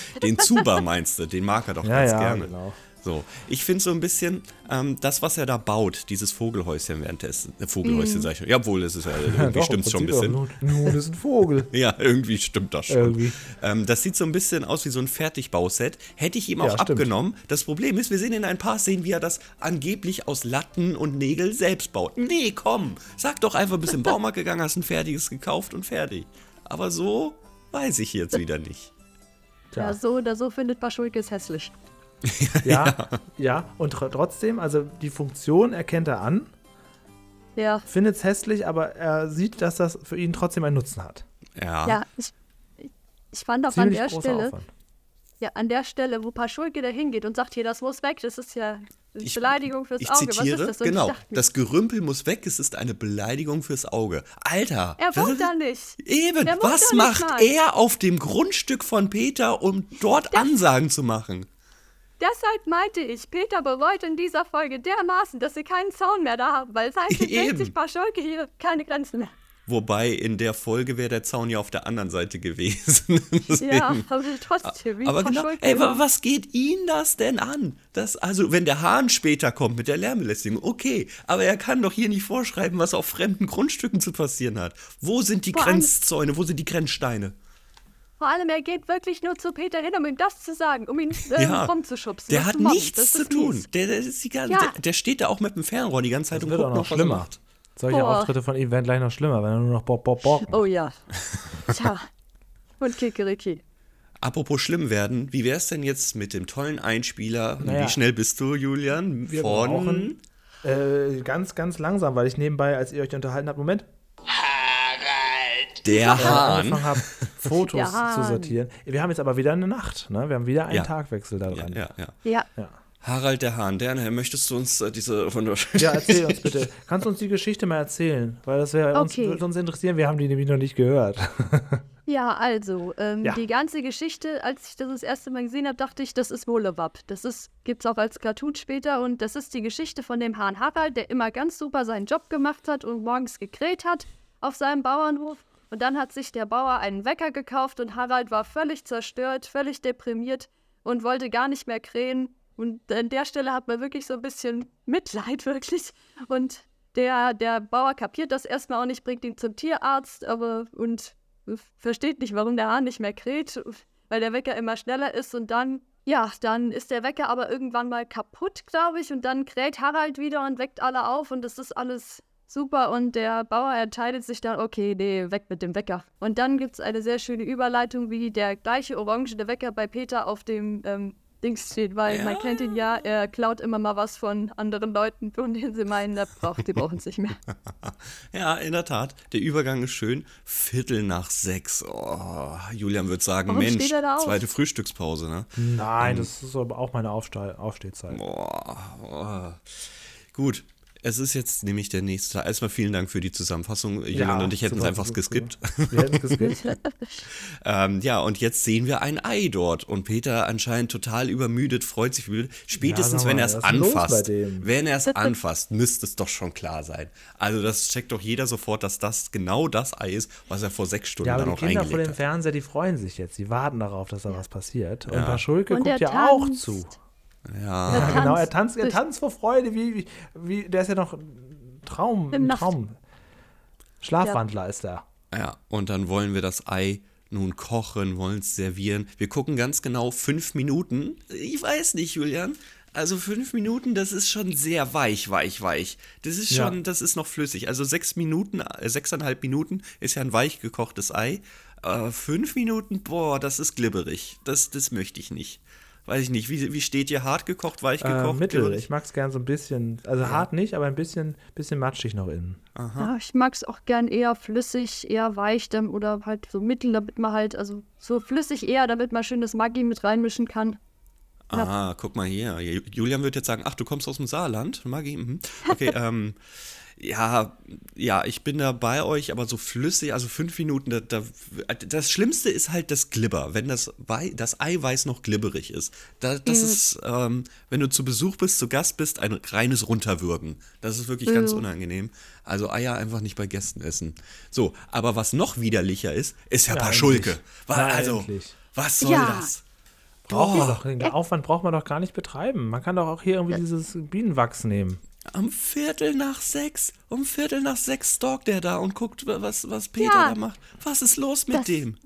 Den Zuba meinst du, den mag er doch
ja,
ganz
ja,
gerne.
genau.
So, ich finde so ein bisschen, ähm, das, was er da baut, dieses Vogelhäuschen währenddessen, äh, Vogelhäuschen sag ich schon, ja, obwohl, es ist ja, irgendwie
Doch,
stimmt
im
schon ein bisschen.
Nun, nun ist ein Vogel.
Ja, irgendwie stimmt das schon. Ähm, das sieht so ein bisschen aus wie so ein Fertigbauset. Hätte ich ihm
Ja,
auch
stimmt.
abgenommen. Das Problem ist, wir sehen in ein paar Szenen, wie er das angeblich aus Latten und Nägel selbst baut. Nee, komm, sag doch einfach, bist im Baumarkt gegangen, hast ein fertiges gekauft und fertig. Aber so weiß ich jetzt wieder nicht.
Ja, so oder so findet Paschulke es hässlich.
Ja, ja, und tr trotzdem, also die Funktion erkennt er an,
Ja,
findet es hässlich, aber er sieht, dass das für ihn trotzdem einen Nutzen hat.
Ja.
ja, ich, ich fand auch an
Ziemlich
der
großer
Stelle,
Aufwand.
ja, an der Stelle, wo Paschulke da hingeht und sagt, hier, das muss weg, das ist ja eine
Ich-
Beleidigung fürs
Ich
Auge.
zitiere,
Was ist das? Und ich
genau, das Gerümpel muss weg, es ist eine Beleidigung fürs Auge. Alter!
er wohnt da nicht.
Eben,
Der
was macht er auf dem Grundstück von Peter, um dort Ansagen zu machen?
Deshalb meinte ich, Peter bereut in dieser Folge dermaßen, dass sie keinen Zaun mehr da haben, weil
Eben.
denkt sich Paschulke hier keine Grenzen mehr.
Wobei in der Folge wäre der Zaun ja auf der anderen Seite gewesen.
Ja, aber trotzdem, wie
Aber genau, ey,
immer.
was geht ihn das denn an? Das, also, wenn der Hahn später kommt mit der Lärmbelästigung, okay, aber er kann doch hier nicht vorschreiben, was auf fremden Grundstücken zu passieren hat. Wo sind die
allem-
Grenzzäune, wo sind die Grenzsteine?
Vor allem, er geht wirklich nur zu Peter hin, um ihm das zu sagen, um ihn ähm,
Ja,
rumzuschubsen.
Der hat nichts
Das
zu tun. Der, der, ist die ganze,
Ja.
der, der steht da auch mit dem Fernrohr die ganze Zeit
Das
und
wird auch
guckt
noch
noch, er
schlimmer.
macht.
Solche
Boah.
Auftritte von ihm werden gleich noch schlimmer, wenn er nur noch Bob, Bob, Bob.
Oh ja. Tja. Und Kikeriki.
Apropos schlimm werden, wie wär's denn jetzt mit dem tollen Einspieler?
Naja.
Wie schnell bist du, Julian?
Wir
Von
brauchen äh, ganz, ganz langsam, weil ich nebenbei, als ihr euch unterhalten habt, Moment.
Der
äh,
Hahn.
angefangen habe, Fotos
Der
zu sortieren. Wir haben jetzt aber wieder eine Nacht, ne? Wir haben wieder einen
Ja.
Tagwechsel da
Ja,
dran.
ja, ja.
Ja.
Ja.
Harald der Hahn, der, möchtest du uns äh, diese wunderschöne.
Ja, erzähl uns bitte. Kannst du uns die Geschichte mal erzählen? Weil das wäre uns,
Okay.
würde uns interessieren. Wir haben die nämlich noch nicht gehört.
Ja, also, ähm,
Ja.
die ganze Geschichte, als ich das das erste Mal gesehen habe, dachte ich, das ist Wohlewab. Das ist, gibt's auch als Cartoon später und das ist die Geschichte von dem Hahn Harald, der immer ganz super seinen Job gemacht hat und morgens gekräht hat auf seinem Bauernhof. Und dann hat sich der Bauer einen Wecker gekauft und Harald war völlig zerstört, völlig deprimiert und wollte gar nicht mehr krähen. Und an der Stelle hat man wirklich so ein bisschen Mitleid, wirklich. Und der, der Bauer kapiert das erstmal auch nicht, bringt ihn zum Tierarzt, aber und versteht nicht, warum der Hahn nicht mehr kräht, weil der Wecker immer schneller ist und dann, ja, dann ist der Wecker aber irgendwann mal kaputt, glaube ich, und dann kräht Harald wieder und weckt alle auf und das ist alles super und der Bauer entscheidet sich dann, okay, nee, weg mit dem Wecker. Und dann gibt es eine sehr schöne Überleitung, wie der gleiche orangene Wecker bei Peter auf dem ähm, Dings steht, weil man kennt ihn ja, er klaut immer mal was von anderen Leuten, von denen sie meinen, der braucht, die brauchen es nicht mehr.
Ja, in der Tat. Der Übergang ist schön. Viertel nach sechs. Oh, Julian würde sagen,
Warum
Mensch,
steht er da auf?
zweite Frühstückspause, ne?
Nein, das ist aber auch meine Aufste Aufstehzeit.
Boah, boah. Gut. Es ist jetzt nämlich der nächste Teil. Erstmal vielen Dank für die Zusammenfassung. Julian und ich hätten es einfach geskippt.
Wir hätten es geskippt.
Ähm, ja, und jetzt sehen wir ein Ei dort. Und Peter anscheinend total übermüdet, freut sich müde. Spätestens,
mal,
wenn er es anfasst. Wenn er es anfasst, müsste es doch schon klar sein. Also, das checkt doch jeder sofort, dass das genau das Ei ist, was er vor sechs Stunden
Ja, aber
dann
die
auch
Kinder vor dem
hat.
Fernseher, die freuen sich jetzt. Die warten darauf, dass da was passiert. Und Paschulke
Und
guckt ja auch zu.
Ja,
Ja, genau, er
tanzt
er tanzt vor Freude, wie, wie, wie, der ist ja noch ein Traum,
Im
Traum. Schlafwandler ist er.
ja, und dann wollen wir das Ei nun kochen, wollen es servieren. Wir gucken ganz genau fünf Minuten. Ich weiß nicht, Julian. Also fünf Minuten, das ist schon sehr weich, weich, weich. Das ist
Ja.
schon, das ist noch flüssig. Also sechs Minuten, äh, sechseinhalb Minuten ist ja ein weich gekochtes Ei. Äh, fünf Minuten, boah, das ist glibberig. Das, das möchte ich nicht. Weiß ich nicht. Wie, wie steht ihr? Hart gekocht, weich
Äh,
gekocht?
mittel.
glibberig?
Ich mag es gern so ein bisschen, also hart nicht, aber ein bisschen, bisschen matschig noch innen.
Ja, ich mag es auch gern eher flüssig, eher weich dann, oder halt so mittel, damit man halt, also so flüssig eher, damit man schönes Maggi mit reinmischen kann.
Ah, guck mal hier. Ju- Julian wird jetzt sagen, ach, du kommst aus dem Saarland, Maggi? Mhm. Okay, ähm, ja, ja, ich bin da bei euch, aber so flüssig, also fünf Minuten, da, da, das Schlimmste ist halt das Glibber, wenn das, Wei- das Eiweiß noch glibberig ist. Da, das ist, ähm, wenn du zu Besuch bist, zu Gast bist, ein reines Runterwürgen. Das ist wirklich ganz
Ja.
unangenehm. Also Eier einfach nicht bei Gästen essen. So, aber was noch widerlicher ist, ist ja,
Ja,
Paschulke.
endlich.
Wa-
Na,
also,
endlich.
was soll
Ja.
das?
Braucht man doch, den Aufwand braucht man doch gar nicht betreiben. Man kann doch auch hier irgendwie dieses Bienenwachs nehmen.
Am Viertel nach sechs, um Viertel nach sechs stalkt er da und guckt, was, was Peter
Ja.
da macht. Was ist los mit
Das-
dem?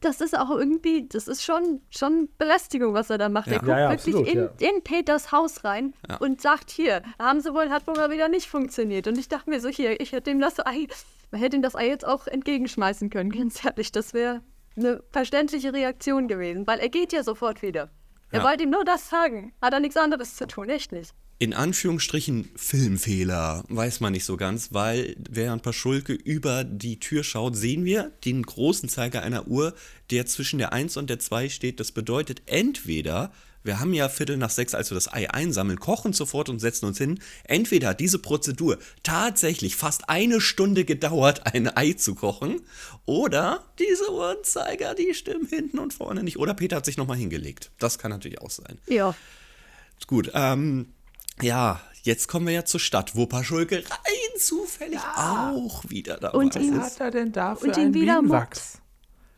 Das ist auch irgendwie, das ist schon, schon Belästigung, was er da macht.
Ja.
Er guckt
Ja, ja,
wirklich
absolut,
in, in Peters Haus rein
Ja.
und sagt, hier, haben sie wohl, hat wohl mal wieder nicht funktioniert. Und ich dachte mir so, hier, ich hätte ihm das Ei, man hätte ihm das Ei jetzt auch entgegenschmeißen können, ganz ehrlich. Das wäre eine verständliche Reaktion gewesen, weil er geht ja sofort wieder. Er
Ja.
wollte ihm nur das sagen. Hat er nichts anderes zu tun, echt nicht.
In Anführungsstrichen Filmfehler, weiß man nicht so ganz, weil während Paschulke über die Tür schaut, sehen wir den großen Zeiger einer Uhr, der zwischen der 1 und der 2 steht. Das bedeutet entweder, wir haben ja Viertel nach sechs, als wir das Ei einsammeln, kochen sofort und setzen uns hin. Entweder hat diese Prozedur tatsächlich fast eine Stunde gedauert, ein Ei zu kochen, oder diese Uhrenzeiger, die stimmen hinten und vorne nicht. Oder Peter hat sich nochmal hingelegt. Das kann natürlich auch sein.
Ja.
Gut, ähm, ja, jetzt kommen wir ja zur Stadt, wo Paschulke rein zufällig auch wieder dabei
Und
ist.
ihn-
Was hat er denn da für
Und ihn
ein
wieder
Bienenwachs?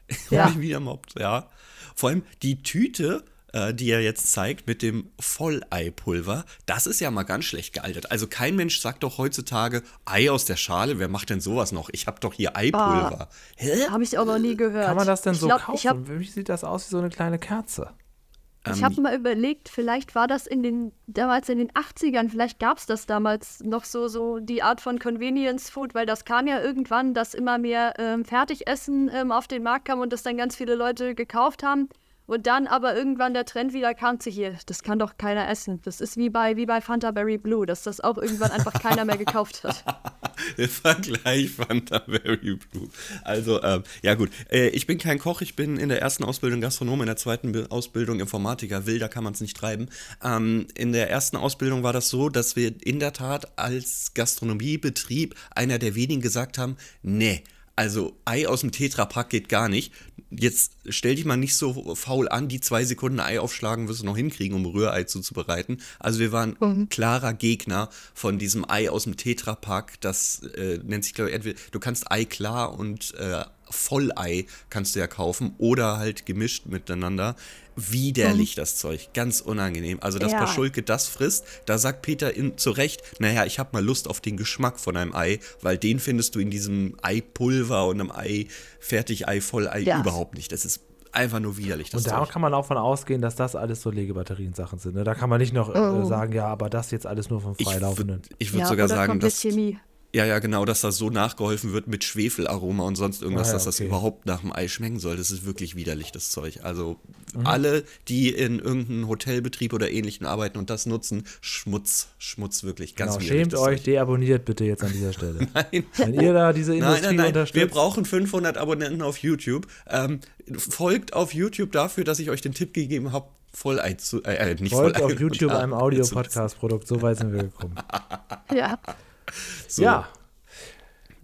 Ja.
Ja.
wieder mobbt, ja. Vor allem die Tüte, äh, die er jetzt zeigt mit dem Volleipulver, das ist ja mal ganz schlecht gealtert. Also kein Mensch sagt doch heutzutage Ei aus der Schale, wer macht denn sowas noch? Ich habe doch hier Eipulver. Hä?
Habe ich aber nie gehört.
Kann man das denn
ich
so
glaub,
kaufen?
Ich habe
Wie sieht das aus wie so eine kleine Kerze?
Ich
Ähm,
habe mal überlegt, vielleicht war das in den, damals in den 80ern, vielleicht gab es das damals noch so, so die Art von Convenience Food, weil das kam ja irgendwann, dass immer mehr ähm, Fertigessen ähm, auf den Markt kam und das dann ganz viele Leute gekauft haben. Und dann aber irgendwann der Trend wieder kam zu hier, das kann doch keiner essen. Das ist wie bei, wie bei Fanta Berry Blue, dass das auch irgendwann einfach keiner mehr gekauft hat.
Der Vergleich Fanta Very Blue. Also, ähm, ja gut. Äh, ich bin kein Koch, ich bin in der ersten Ausbildung Gastronom, in der zweiten Be Ausbildung Informatiker. Wilder kann man es nicht treiben. Ähm, in der ersten Ausbildung war das so, dass wir in der Tat als Gastronomiebetrieb einer der wenigen gesagt haben, nee, also Ei aus dem Tetrapack geht gar nicht. Jetzt stell dich mal nicht so faul an, die zwei Sekunden Ei aufschlagen wirst du noch hinkriegen, um Rührei zuzubereiten. Also wir waren
Mhm.
klarer Gegner von diesem Ei aus dem Tetrapack. Das äh, nennt sich, glaube ich, entweder du kannst Ei klar und äh, Vollei kannst du ja kaufen oder halt gemischt miteinander. Widerlich das Zeug, ganz unangenehm. Also, dass
Ja.
Paschulke das frisst, da sagt Peter in, zu Recht, naja, ich habe mal Lust auf den Geschmack von einem Ei, weil den findest du in diesem Eipulver und einem Ei, Fertigei, Vollei
Ja.
überhaupt nicht. Das ist einfach nur widerlich, das
Und da
Zeug.
kann man auch von ausgehen, dass das alles so Legebatterien-Sachen sind. Ne? Da kann man nicht noch
Oh.
äh, sagen, ja, aber das jetzt alles nur vom
Ich
Freilaufenden.
würde ich würd
ja,
sogar sagen, dass,
Chemie.
Ja, ja, genau, dass das so nachgeholfen wird mit Schwefelaroma und sonst irgendwas,
Ah, ja,
dass das
okay.
überhaupt nach dem Ei schmecken soll. Das ist wirklich widerlich, das Zeug. Also
Mhm.
alle, die in irgendeinem Hotelbetrieb oder ähnlichen arbeiten und das nutzen, Schmutz, Schmutz wirklich, ganz
Genau,
widerlich.
schämt
das
euch,
Zeug.
deabonniert bitte jetzt an dieser Stelle.
Nein.
Wenn ihr da diese
Nein,
Industrie
nein, nein,
unterstützt.
wir brauchen 500 Abonnenten auf YouTube. Ähm, folgt auf YouTube dafür, dass ich euch den Tipp gegeben habe, Vollei zu, äh, äh, nicht
Folgt
Vollei
auf YouTube einem Audio-Podcast-Produkt, so weit sind wir gekommen.
Ja.
So,
Ja,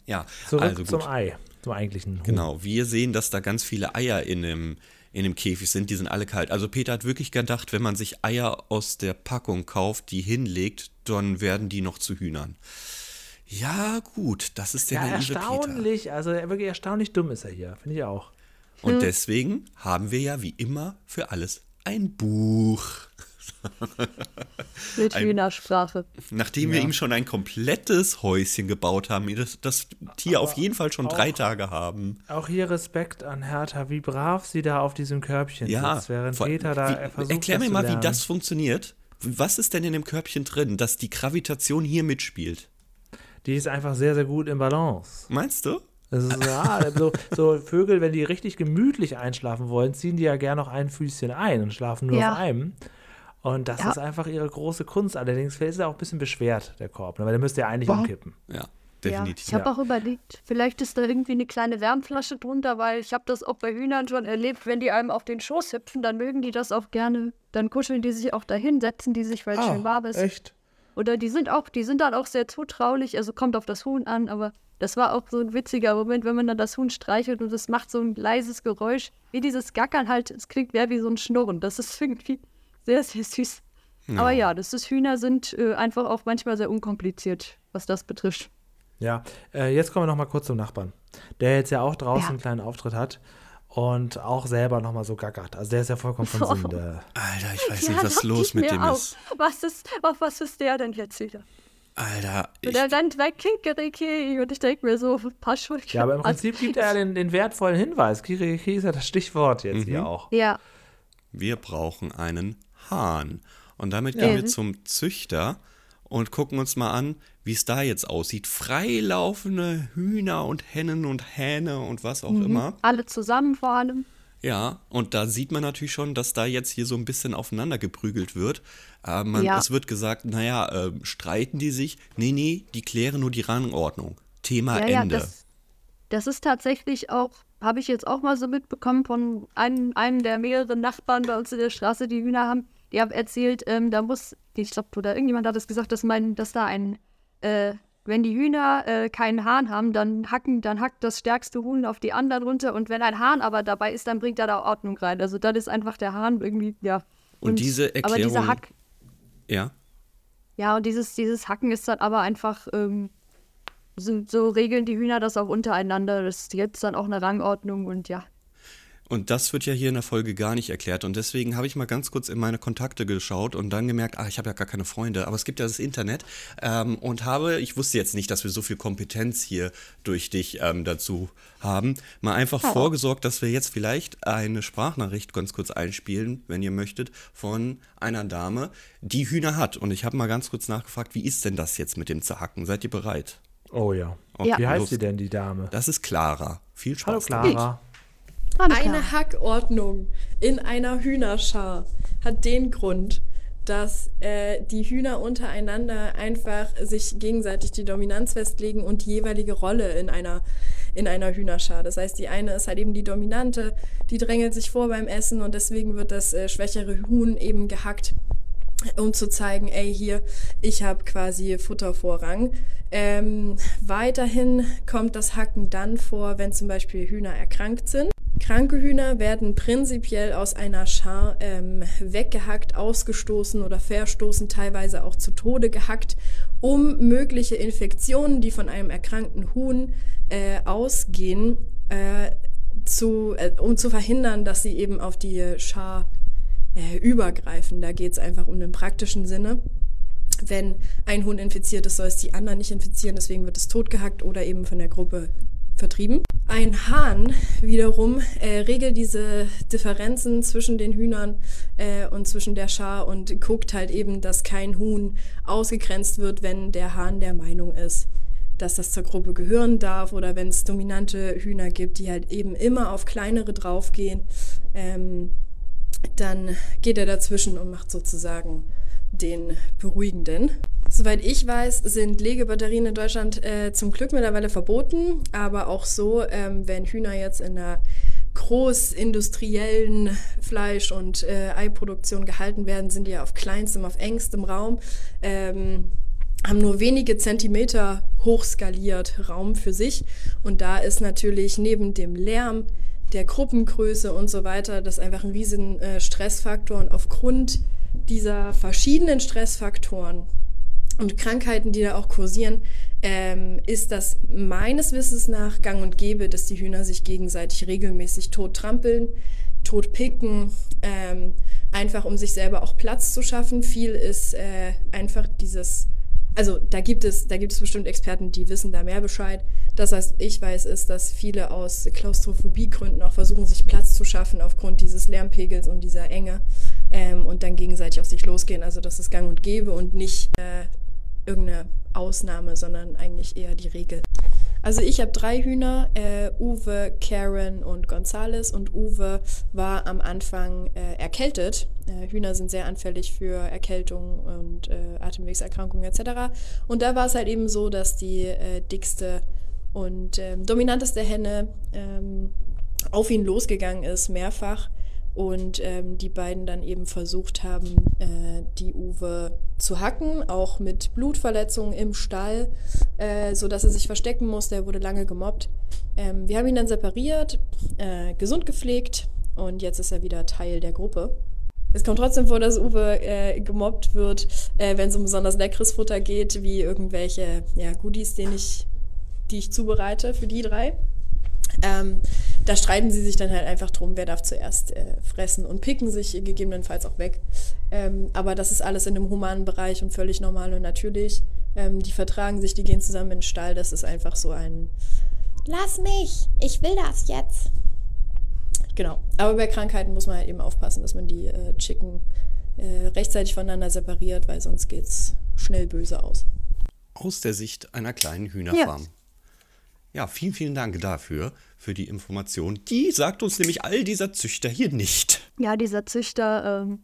ja.
zurück
also gut.
zum Ei, zum eigentlichen Huhn.
Genau, wir sehen, dass da ganz viele Eier in dem, in dem Käfig sind, die sind alle kalt. Also Peter hat wirklich gedacht, wenn man sich Eier aus der Packung kauft, die hinlegt, dann werden die noch zu Hühnern. Ja, gut, das ist der
Ja,
naive Peter.
erstaunlich, also wirklich erstaunlich dumm ist er hier, finde ich auch.
Und deswegen haben wir ja wie immer für alles ein Buch.
Mit
Ein-
Hühnersprache.
Nachdem wir ihm schon ein komplettes Häuschen gebaut haben, das, das Tier auf jeden Fall schon drei
auch-
Tage haben.
Auch hier Respekt an Hertha, wie brav sie da auf diesem Körbchen
Ja,
sitzt, während
vor-
Peter da
wie,
versucht,
erklär
das
mir
zu
mal, wie das funktioniert. Was ist denn in dem Körbchen drin, dass die Gravitation hier mitspielt?
Die ist einfach sehr, sehr gut im Balance.
Meinst du?
Das ist, ja, so, so Vögel, wenn die richtig gemütlich einschlafen wollen, ziehen die ja gern noch ein Füßchen ein und schlafen nur
Ja.
auf einem. Und das
Ja.
ist einfach ihre große Kunst. Allerdings ist er auch ein bisschen beschwert, der Korb, ne? weil der müsste ja eigentlich
Warum?
umkippen.
Ja,
Ja,
definitiv.
ich habe
Ja.
auch überlegt, vielleicht ist da irgendwie eine kleine Wärmflasche drunter, weil ich habe das auch bei Hühnern schon erlebt, wenn die einem auf den Schoß hüpfen, dann mögen die das auch gerne. Dann kuscheln die sich auch dahin, setzen die sich, weil es schön warm ist.
Ah, echt?
Oder die sind auch, die sind dann auch sehr zutraulich, also kommt auf das Huhn an, aber das war auch so ein witziger Moment, wenn man dann das Huhn streichelt und es macht so ein leises Geräusch, wie dieses Gackern halt, es klingt mehr wie so ein Schnurren. Das ist irgendwie sehr, sehr süß. Aber ja, das ist, Hühner sind äh, einfach auch manchmal sehr unkompliziert, was das betrifft.
Ja, äh, jetzt kommen wir noch mal kurz zum Nachbarn, der jetzt ja auch draußen
Ja.
einen kleinen Auftritt hat und auch selber noch mal so gackert. Also der ist ja vollkommen von Sinn. Der,
Alter, ich weiß
Ja,
nicht, was los mit dem
auch.
ist.
Was ist, auf was ist der denn jetzt wieder?
Alter, ich,
Und er rennt weg, Kikeriki, und ich denke mir so, ein paar Schulden.
ja, aber im Prinzip gibt er ja den, den wertvollen Hinweis. Kiriki ist ja das Stichwort jetzt hier auch.
Ja,
wir brauchen einen Hahn. Und damit
Ja.
gehen wir
Mhm.
zum Züchter und gucken uns mal an, wie es da jetzt aussieht. Freilaufende Hühner und Hennen und Hähne und was auch immer.
alle zusammen vor allem.
Ja, und da sieht man natürlich schon, dass da jetzt hier so ein bisschen aufeinander geprügelt wird. Äh, man,
Ja.
Es wird gesagt, naja, äh, streiten die sich? Nee, nee, die klären nur die Rangordnung. Thema
Ja, ja,
Ende.
das, das ist tatsächlich auch, habe ich jetzt auch mal so mitbekommen von einem, einem der mehreren Nachbarn bei uns in der Straße, die Hühner haben. Die haben erzählt, ähm, da muss, ich glaube, oder irgendjemand hat es gesagt, dass, mein, dass da ein, äh, wenn die Hühner äh, keinen Hahn haben, dann hacken, dann hackt das stärkste Huhn auf die anderen runter. Und wenn ein Hahn aber dabei ist, dann bringt er da Ordnung rein. Also dann ist einfach der Hahn irgendwie, ja.
Und diese
Aber dieser
Erklärung-
Hack,
ja.
ja, und dieses, dieses Hacken ist dann aber einfach, ähm, so, so regeln die Hühner das auch untereinander. Das ist jetzt dann auch eine Rangordnung und ja.
Und das wird ja hier in der Folge gar nicht erklärt. Und deswegen habe ich mal ganz kurz in meine Kontakte geschaut und dann gemerkt, ach, ich habe ja gar keine Freunde, aber es gibt ja das Internet. Ähm, und habe, ich wusste jetzt nicht, dass wir so viel Kompetenz hier durch dich ähm, dazu haben, mal einfach vorgesorgt, dass wir jetzt vielleicht eine Sprachnachricht ganz kurz einspielen, wenn ihr möchtet, von einer Dame, die Hühner hat. Und ich habe mal ganz kurz nachgefragt, wie ist denn das jetzt mit dem Zerhacken? Seid ihr bereit?
Oh ja.
Okay,
Ja.
Wie heißt sie denn, die Dame?
Das ist Clara. Viel Spaß.
Hallo
dabei.
Clara.
Eine Hackordnung in einer Hühnerschar hat den Grund, dass äh, die Hühner untereinander einfach sich gegenseitig die Dominanz festlegen und die jeweilige Rolle in einer, in einer Hühnerschar. Das heißt, die eine ist halt eben die Dominante, die drängelt sich vor beim Essen und deswegen wird das äh, schwächere Huhn eben gehackt um zu zeigen, ey, hier, ich habe quasi Futtervorrang. Ähm, weiterhin kommt das Hacken dann vor, wenn zum Beispiel Hühner erkrankt sind. Kranke Hühner werden prinzipiell aus einer Schar ähm, weggehackt, ausgestoßen oder verstoßen, teilweise auch zu Tode gehackt, um mögliche Infektionen, die von einem erkrankten Huhn äh, ausgehen, äh, zu, äh, um zu verhindern, dass sie eben auf die Schar äh, übergreifen. Da geht es einfach um den praktischen Sinne. Wenn ein Huhn infiziert ist, soll es die anderen nicht infizieren, deswegen wird es totgehackt oder eben von der Gruppe vertrieben. Ein Hahn wiederum äh, regelt diese Differenzen zwischen den Hühnern äh, und zwischen der Schar und guckt halt eben, dass kein Huhn ausgegrenzt wird, wenn der Hahn der Meinung ist, dass das zur Gruppe gehören darf oder wenn es dominante Hühner gibt, die halt eben immer auf kleinere draufgehen. Ähm, dann geht er dazwischen und macht sozusagen den beruhigenden. Soweit ich weiß, sind Legebatterien in Deutschland äh, zum Glück mittlerweile verboten, aber auch so, ähm, wenn Hühner jetzt in der großindustriellen Fleisch- und äh, Eiproduktion gehalten werden, sind die ja auf kleinstem, auf engstem Raum, ähm, haben nur wenige Zentimeter hochskaliert Raum für sich. Und da ist natürlich neben dem Lärm der Gruppengröße und so weiter, das einfach ein riesen äh, Stressfaktor. Und aufgrund dieser verschiedenen Stressfaktoren und Krankheiten, die da auch kursieren, ähm, ist das meines Wissens nach gang und gäbe, dass die Hühner sich gegenseitig regelmäßig tot trampeln, tot picken, ähm, einfach um sich selber auch Platz zu schaffen. Viel ist äh, einfach dieses also da gibt es, da gibt es bestimmt Experten, die wissen da mehr Bescheid. Das, was ich weiß, ist, dass viele aus Klaustrophobiegründen auch versuchen, sich Platz zu schaffen aufgrund dieses Lärmpegels und dieser Enge ähm, und dann gegenseitig auf sich losgehen. Also das ist gang und gäbe und nicht äh, irgendeine Ausnahme, sondern eigentlich eher die Regel. Also ich habe drei Hühner, äh, Uwe, Karen und Gonzales. Und Uwe war am Anfang äh, erkältet. Äh, Hühner sind sehr anfällig für Erkältung und äh, Atemwegserkrankungen etc. Und da war es halt eben so, dass die äh, dickste und ähm, dominanteste Henne ähm, auf ihn losgegangen ist, mehrfach und ähm, die beiden dann eben versucht haben, äh, die Uwe zu hacken, auch mit Blutverletzungen im Stall, äh, sodass er sich verstecken musste. Er wurde lange gemobbt. Ähm, wir haben ihn dann separiert, äh, gesund gepflegt und jetzt ist er wieder Teil der Gruppe. Es kommt trotzdem vor, dass Uwe äh, gemobbt wird, äh, wenn es um besonders leckeres Futter geht, wie irgendwelche ja, Goodies, den ich, die ich zubereite für die drei. Ähm, da streiten sie sich dann halt einfach drum, wer darf zuerst äh, fressen und picken sich gegebenenfalls auch weg. Ähm, aber das ist alles in dem humanen Bereich und völlig normal und natürlich. Ähm, die vertragen sich, die gehen zusammen in den Stall. Das ist einfach so ein Lass mich, ich will das jetzt. Genau. Aber bei Krankheiten muss man halt eben aufpassen, dass man die äh, Chicken äh, rechtzeitig voneinander separiert, weil sonst geht es schnell böse aus.
Aus der Sicht einer kleinen Hühnerfarm. Ja. Ja, vielen, vielen Dank dafür, für die Information. Die sagt uns nämlich all dieser Züchter hier nicht.
Ja, dieser Züchter, ähm,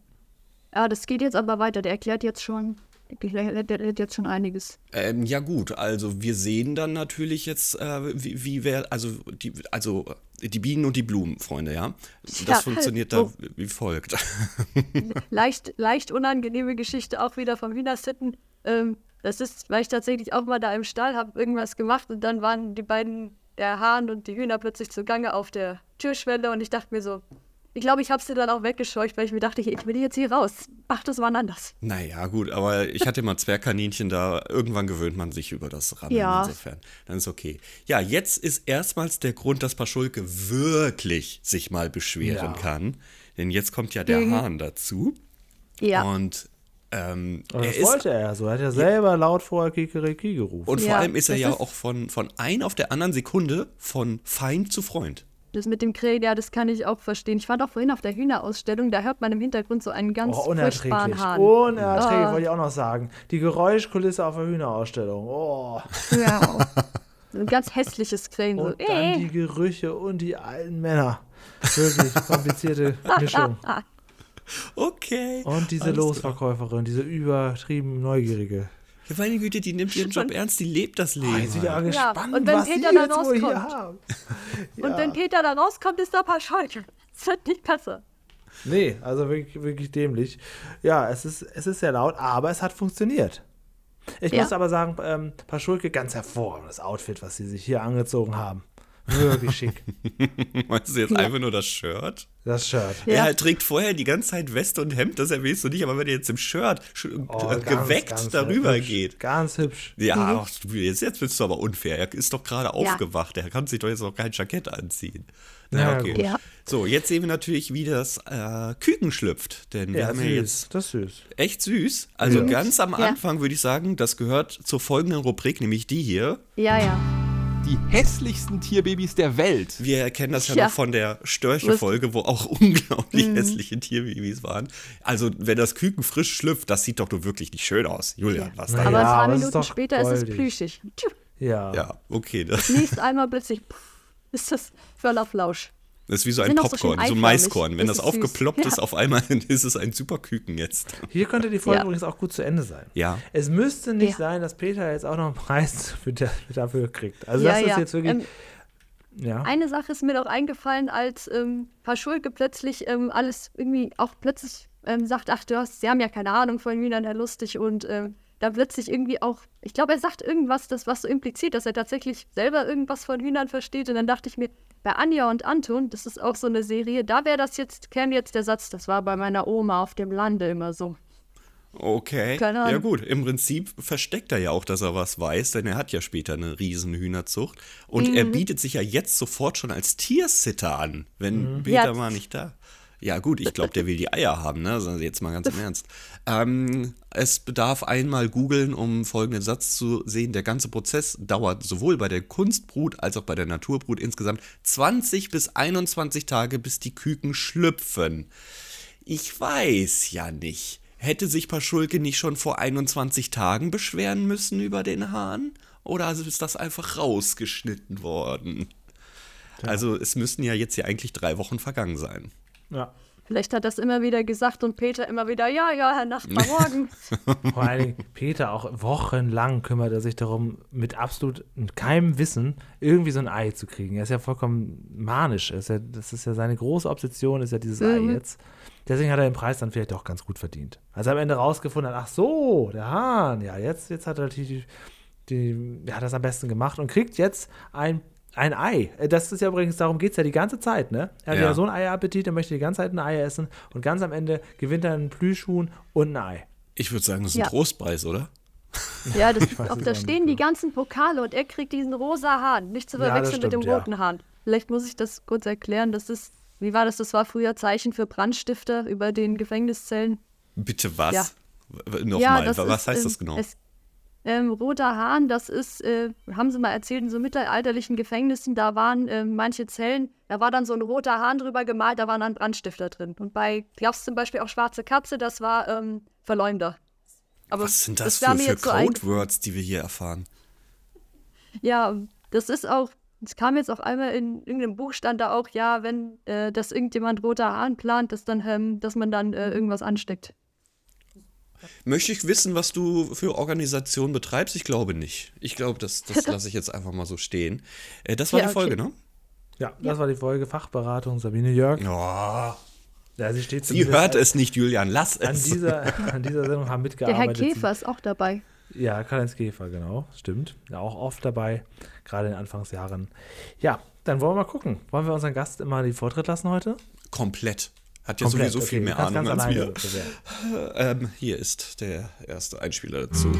ja, das geht jetzt aber weiter. Der erklärt jetzt schon, der erklärt jetzt schon einiges.
Ähm, ja, gut, also wir sehen dann natürlich jetzt, äh, wie, wie wer, also die, also die Bienen und die Blumen, Freunde, ja. Das ja, funktioniert halt, da wie folgt.
leicht, leicht unangenehme Geschichte auch wieder vom Hühnersitten. Ähm, das ist, weil ich tatsächlich auch mal da im Stall habe irgendwas gemacht und dann waren die beiden, der Hahn und die Hühner plötzlich zugange auf der Türschwelle und ich dachte mir so, ich glaube, ich habe sie dann auch weggescheucht, weil ich mir dachte, ich will jetzt hier raus. Ach, das war anders.
Naja, gut, aber ich hatte mal Zwergkaninchen da. Irgendwann gewöhnt man sich über das Rammeln ja. insofern. Dann ist okay. Ja, jetzt ist erstmals der Grund, dass Paschulke wirklich sich mal beschweren ja. kann. Denn jetzt kommt ja der mhm. Hahn dazu. Ja. Und ähm,
das er wollte ist, er so. Er hat ja selber ja. laut vorher Kikeriki gerufen.
Und vor ja, allem ist er ja ist auch von, von ein auf der anderen Sekunde von Feind zu Freund.
Das mit dem Krähen, ja, das kann ich auch verstehen. Ich war doch vorhin auf der Hühnerausstellung, da hört man im Hintergrund so einen ganz oh, furchtbaren Hahn.
Unerträglich, oh. wollte ich auch noch sagen. Die Geräuschkulisse auf der Hühnerausstellung. Oh. Ja.
Ein ganz hässliches Krähen.
Und so. dann äh. die Gerüche und die alten Männer. Wirklich komplizierte Mischung.
Okay.
Und diese
alles klar.
Losverkäuferin, diese übertrieben Neugierige.
Ja, meine Güte, die nimmt ihren Job
Und-
ernst, die lebt das Leben.
Oh, jetzt wieder
halt.
gespannt,
und wenn
was
Peter dann
jetzt wohl hier
rauskommt.
haben.
Und wenn Peter da rauskommt, ist da ein paar Schalke. Das wird nicht besser.
Nee, also wirklich, wirklich dämlich. Ja, es ist, es ist sehr laut, aber es hat funktioniert. Ich
Ja.
muss aber sagen, ähm, Paschulke, ganz hervorragendes Outfit, was sie sich hier angezogen haben. Wirklich schick.
Meinst du jetzt einfach nur das Shirt?
Das Shirt.
Ja.
Er trägt vorher die ganze Zeit Weste und Hemd, das erwähnst du nicht, aber wenn er jetzt im Shirt sch-
Oh,
äh,
ganz,
geweckt
ganz
darüber
hübsch.
geht.
Ganz hübsch.
Ja,
Mhm.
ach, jetzt, jetzt bist du aber unfair. Er ist doch gerade aufgewacht. Er kann sich doch jetzt noch kein Jackett anziehen. Na,
Ja,
okay.
Ja.
So, jetzt sehen wir natürlich, wie das äh, Küken schlüpft. Denn wir
Ja,
haben
süß.
ja jetzt
das ist süß.
echt süß. Also
Ja.
ganz am
Ja.
Anfang würde ich sagen, das gehört zur folgenden Rubrik, nämlich die hier.
Ja, ja.
Die hässlichsten Tierbabys der Welt.
Wir erkennen das ja,
Ja.
noch von der Störche-Folge, wo auch unglaublich hässliche Tierbabys waren. Also, wenn das Küken frisch schlüpft, das sieht doch nur wirklich nicht schön aus. Julian, was da?
Ja,
Aber ein paar
ist
Minuten
doch
später ist es
goldig.
plüschig.
Ja.
Ja, okay. Das
Nächst einmal plötzlich pff, ist das voller Flausch.
Das ist wie so ein
auch so
Popcorn, so ein. Maiskorn. Wenn das,
Das ist süß.
aufgeploppt ist
Ja.
auf einmal, ist es ein super Küken jetzt.
Hier könnte die Folge
Ja.
übrigens auch gut zu Ende sein.
Ja.
Es müsste nicht
Ja.
sein, dass Peter jetzt auch noch einen Preis für da- dafür kriegt. Also
ja,
das ist
ja.
jetzt wirklich.
Ähm,
ja.
Eine Sache ist mir noch eingefallen, als ähm, Paschulke plötzlich ähm, alles irgendwie auch plötzlich ähm, sagt, ach, du hast, sie haben ja keine Ahnung von Hühnern, Herr Lustig, und ähm, dann plötzlich irgendwie auch, ich glaube, er sagt irgendwas, das was so impliziert, dass er tatsächlich selber irgendwas von Hühnern versteht. Und dann dachte ich mir, bei Anja und Anton, das ist auch so eine Serie, da wäre das jetzt, käme jetzt der Satz, das war bei meiner Oma auf dem Lande immer so.
Okay.
Keine
Ja gut, im Prinzip versteckt er ja auch, dass er was weiß, denn er hat ja später eine riesen Hühnerzucht. Und
Mhm.
er bietet sich ja jetzt sofort schon als Tiersitter an, wenn
Mhm.
Peter
Ja.
mal nicht da. Ja gut, ich glaube, der will die Eier haben, ne? Also jetzt mal ganz im Ernst. Ähm, es bedarf einmal googeln, um folgenden Satz zu sehen. Der ganze Prozess dauert sowohl bei der Kunstbrut als auch bei der Naturbrut insgesamt 20 bis 21 Tage, bis die Küken schlüpfen. Ich weiß ja nicht. Hätte sich Paschulke nicht schon vor 21 Tagen beschweren müssen über den Hahn? Oder ist das einfach rausgeschnitten worden? Also es müssten ja jetzt ja eigentlich drei Wochen vergangen sein.
Ja.
Vielleicht hat das immer wieder gesagt und Peter immer wieder, ja, ja, Herr Nachbar, morgen.
Vor allen Dingen, Peter auch wochenlang kümmert er sich darum, mit absolut keinem Wissen irgendwie so ein Ei zu kriegen. Er ist ja vollkommen manisch. Ist ja, das ist ja seine große Obsession, ist ja dieses Ei jetzt. Deswegen hat er den Preis dann vielleicht auch ganz gut verdient. Als er am Ende rausgefunden hat, ach so, der Hahn, ja, jetzt, jetzt hat er die, die, die hat das am besten gemacht und kriegt jetzt ein, ein Ei. Äh, Das ist ja übrigens, darum geht es ja die ganze Zeit, ne? Er hat ja,
Ja.
so einen Eierappetit, er möchte die ganze Zeit ein Ei essen und ganz am Ende gewinnt er einen Plüschhuhn und ein Ei.
Ich würde sagen, das ist ein
Ja.
Trostpreis, oder?
Ja, das,
es
da stehen die ganzen Pokale und er kriegt diesen rosa Hahn. Nicht zu
Ja, das
verwechseln mit dem
stimmt, ja.
roten Hahn. Vielleicht muss ich das kurz erklären. Das ist, wie war das? Das war früher Zeichen für Brandstifter über den Gefängniszellen.
Bitte was?
Ja.
Nochmal, was heißt
ähm,
das genau?
Es, ähm, roter Hahn, das ist, äh, haben sie mal erzählt, in so mittelalterlichen Gefängnissen, da waren äh, manche Zellen, da war dann so ein roter Hahn drüber gemalt, da waren dann Brandstifter drin. Und bei, gab es zum Beispiel auch Schwarze Katze, das war ähm, Verleumder. Aber
was sind das,
war
für, für
so
Codewords, die wir hier erfahren?
Ja, das ist auch, es kam jetzt auch einmal in irgendeinem Buch stand da auch, ja, wenn äh, das irgendjemand roter Hahn plant, dass, dann, ähm, dass man dann äh, irgendwas ansteckt.
Möchte ich wissen, was du für Organisation betreibst? Ich glaube nicht. Ich glaube, das, das lasse ich jetzt einfach mal so stehen. Äh, das war
Ja,
die Folge,
okay.
ne?
Ja, das war die Folge Fachberatung Sabine Jörg.
Oh,
Ja, sie steht
sie hört es nicht, Julian. Lass
An
es.
dieser, an dieser Sendung haben
Der
mitgearbeitet.
Herr Käfer ist auch dabei.
Ja, Karl-Heinz Käfer, genau. Stimmt. Ja, auch oft dabei, gerade in den Anfangsjahren. Ja, dann wollen wir mal gucken. Wollen wir unseren Gast immer den Vortritt lassen heute?
Komplett. Hat ja
Komplett,
sowieso viel
okay,
mehr
du kannst
Ahnung als wir. Ähm, hier ist der erste Einspieler dazu.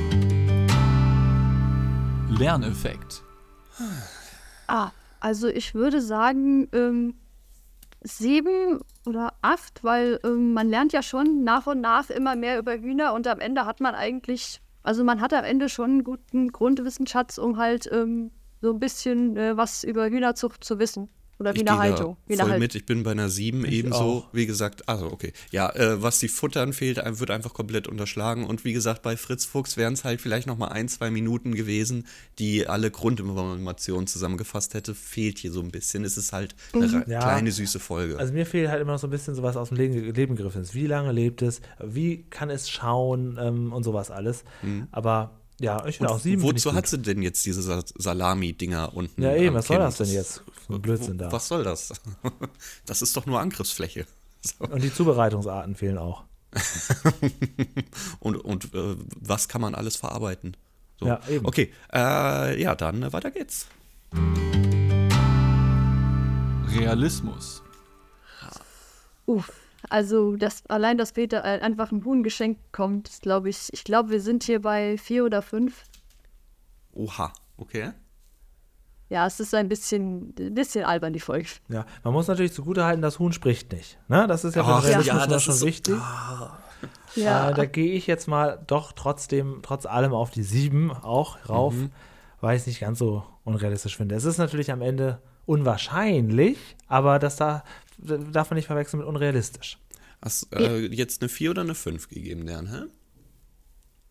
Lerneffekt.
Ah, also ich würde sagen, ähm, sieben oder acht, weil ähm, man lernt ja schon nach und nach immer mehr über Hühner und am Ende hat man eigentlich, also man hat am Ende schon einen guten Grundwissensschatz, um halt ähm, so ein bisschen äh, was über Hühnerzucht zu wissen. Oder wie
Ich
eine Haltung. Wie
voll
Haltung.
mit. Ich bin bei einer 7 ebenso.
auch.
Wie gesagt, also okay. Ja, äh, was die Futtern fehlt, wird einfach komplett unterschlagen. Und wie gesagt, bei Fritz Fuchs wären es halt vielleicht noch mal ein, zwei Minuten gewesen, die alle Grundinformationen zusammengefasst hätte. Fehlt hier so ein bisschen. Es ist halt eine ra-
Ja.
kleine, süße Folge.
Also mir fehlt halt immer noch so ein bisschen sowas aus dem Leben, Leben gegriffen. ist. Wie lange lebt es? Wie kann es schauen ähm, und sowas alles. Aber ja, ich finde auch sieben.
Wozu hat sie denn jetzt diese Sa- Salami-Dinger unten?
Ja, eben,
am
was soll
Kinn?
das denn jetzt? Blödsinn da.
Was soll das? Das ist doch nur Angriffsfläche. So.
Und die Zubereitungsarten fehlen auch.
Und, und äh, was kann man alles verarbeiten? So.
Ja, eben.
Okay, äh, ja, dann äh, weiter geht's.
Realismus.
Uff. Also, das, allein, dass Peter einfach ein Huhn geschenkt kommt, glaube ich. Ich glaube, wir sind hier bei vier oder fünf.
Oha, okay.
Ja, es ist ein bisschen, ein bisschen albern, die Folge.
Ja, man muss natürlich zugutehalten, das Huhn spricht nicht. Ne? Das ist ja für
Ach,
den Realismus
ja, das
schon
ist so-
wichtig.
Ja,
Äh, da gehe ich jetzt mal doch trotzdem, trotz allem auf die sieben auch rauf,
Mhm.
weil ich es nicht ganz so unrealistisch finde. Es ist natürlich am Ende unwahrscheinlich, aber das da, darf man nicht verwechseln mit unrealistisch.
Hast äh, jetzt eine 4 oder eine 5 gegeben, Lern, hä?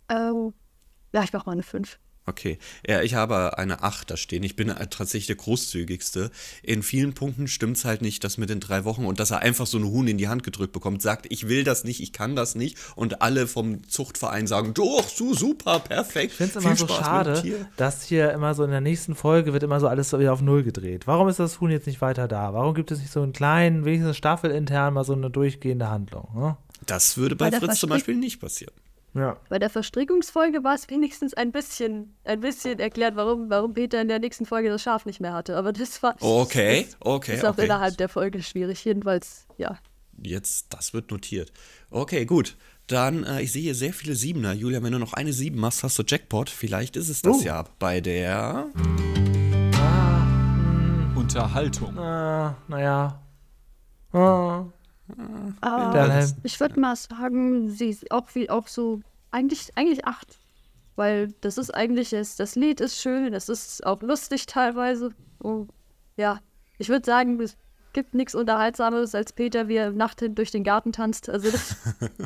ähm, ja, ich mach mal eine fünf.
Okay, ja, ich habe eine 8 da stehen. Ich bin äh, tatsächlich der großzügigste. In vielen Punkten stimmt es halt nicht, das mit den drei Wochen und dass er einfach so eine Huhn in die Hand gedrückt bekommt, sagt, ich will das nicht, ich kann das nicht und alle vom Zuchtverein sagen, doch, so super, perfekt.
Ich finde es
viel
immer so
Spaß
schade, dass hier immer so in der nächsten Folge wird immer so alles so wieder auf Null gedreht. Warum ist das Huhn jetzt nicht weiter da? Warum gibt es nicht so einen kleinen, wenigstens staffelintern mal so eine durchgehende Handlung? Ne?
Das würde bei Fritz zum Beispiel nicht passieren.
Ja.
Bei der Verstrickungsfolge war es wenigstens ein bisschen, ein bisschen erklärt, warum, warum Peter in der nächsten Folge das Schaf nicht mehr hatte. Aber das war.
Okay,
das
okay,
Ist auch
okay.
innerhalb der Folge schwierig. Jedenfalls, ja.
Jetzt, das wird notiert. Okay, gut. Dann, äh, ich sehe hier sehr viele Siebener. Julia, wenn du noch eine Sieben machst, hast du Jackpot. Vielleicht ist es das
Oh.
ja bei der.
Unterhaltung.
Ah, naja. Ah,
Aber
Bernhelm.
ich würde mal sagen, sie ist auch wie auch so eigentlich eigentlich acht, weil das ist eigentlich das, das Lied ist schön, es ist auch lustig teilweise. Und ja, ich würde sagen, gibt nichts Unterhaltsames, als Peter, wie er nachts durch den Garten tanzt. Also das,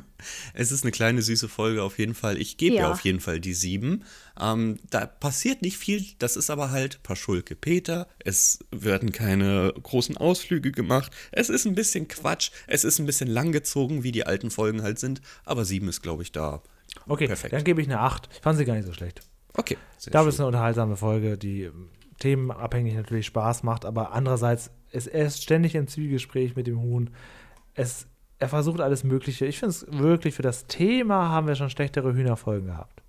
Es ist eine kleine süße Folge auf jeden Fall. Ich gebe ja.
Ja.
auf jeden Fall die sieben. Ähm, da passiert nicht viel, das ist aber halt Paschulke Peter. Es werden keine großen Ausflüge gemacht. Es ist ein bisschen Quatsch. Es ist ein bisschen langgezogen, wie die alten Folgen halt sind. Aber sieben ist, glaube ich, da.
okay,
Perfekt.
dann gebe ich eine 8. Ich fand sie gar nicht so schlecht.
Okay.
Ich
Sehr
glaube, es ist eine unterhaltsame Folge, die themenabhängig natürlich Spaß macht, aber andererseits ist er ist ständig im Zwiegespräch mit dem Huhn. Es, er versucht alles Mögliche. Ich finde es wirklich für das Thema haben wir schon schlechtere Hühnerfolgen gehabt.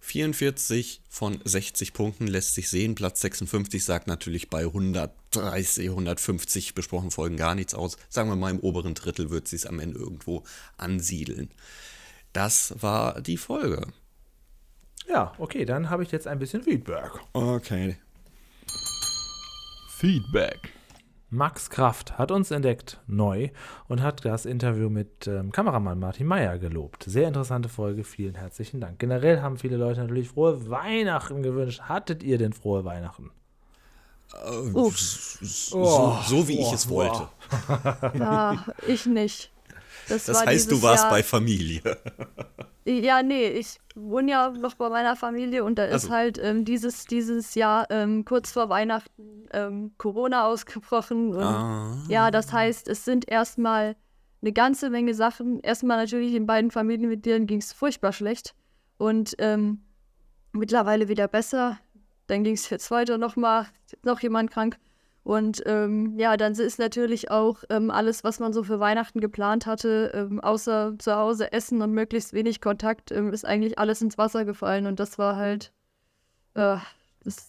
44 von 60 Punkten lässt sich sehen. Platz 56 sagt natürlich bei 130, 150 besprochenen Folgen gar nichts aus. Sagen wir mal, im oberen Drittel wird sie es am Ende irgendwo ansiedeln. Das war die Folge.
Ja, okay, dann habe ich jetzt ein bisschen Feedback.
Okay.
Feedback.
Max Kraft hat uns entdeckt neu und hat das Interview mit ähm, Kameramann Martin Meyer gelobt. Sehr interessante Folge, vielen herzlichen Dank. Generell haben viele Leute natürlich frohe Weihnachten gewünscht. Hattet ihr denn frohe Weihnachten?
So, so wie ich es wollte.
ja, ich nicht. Das,
Das heißt, du warst
Jahr,
bei Familie.
Ja, nee, ich wohne ja noch bei meiner Familie und da ist
Also.
halt ähm, dieses, dieses Jahr ähm, kurz vor Weihnachten ähm, Corona ausgebrochen. Und
Ah.
ja, das heißt, es sind erstmal eine ganze Menge Sachen. Erstmal natürlich in beiden Familienmitgliedern ging es furchtbar schlecht und ähm, mittlerweile wieder besser. Dann ging es jetzt weiter nochmal, noch jemand krank. Und ähm, ja, dann ist natürlich auch ähm, alles, was man so für Weihnachten geplant hatte, ähm, außer zu Hause essen und möglichst wenig Kontakt, ähm, ist eigentlich alles ins Wasser gefallen. Und das war halt, äh, das,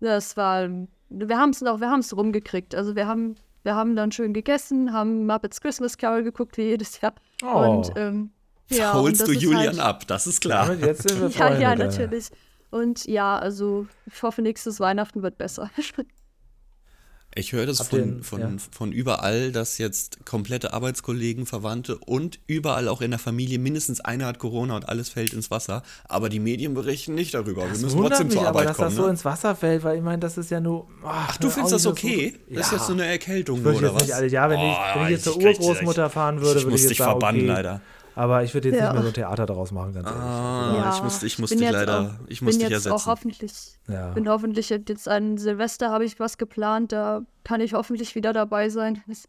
das war, wir haben es noch, wir haben es rumgekriegt. Also wir haben, wir haben dann schön gegessen, haben Muppets Christmas Carol geguckt, wie jedes Jahr.
Oh.
Und ähm, ja, und
Holst
das
du Julian
halt,
ab, das ist klar.
Jetzt sind wir
Ja,
Freunde,
ja,
Daniel.
natürlich. Und ja, also ich hoffe, nächstes Weihnachten wird besser.
Ich höre das von,
einen-
von,
ja.
von überall, dass jetzt komplette Arbeitskollegen, Verwandte und überall auch in der Familie mindestens einer hat Corona und alles fällt ins Wasser. Aber die Medien berichten nicht darüber. Wir
Das
müssen
wundert
trotzdem
mich
zur
aber,
Arbeit
dass
kommen.
das so
ne?
ins Wasser fällt, weil ich meine, das ist ja nur.
Ach, du findest das okay? Das ist jetzt so eine Erkältung
Ich
oder
jetzt
was?
nicht alle, ja, wenn ich,
Oh,
wenn ich jetzt zur Urgroßmutter fahren würde,
ich
würde
muss
ich jetzt
dich
sagen,
verbannen,
okay.
leider.
Aber ich würde jetzt
Ja.
nicht mehr so ein Theater daraus machen, ganz ehrlich.
Ah, ich musste, ich musste
bin
dich
jetzt
leider,
auch,
ich musste
bin
dich
jetzt
ersetzen.
auch hoffentlich,
Ja.
bin hoffentlich jetzt an Silvester habe ich was geplant, da kann ich hoffentlich wieder dabei sein. Das,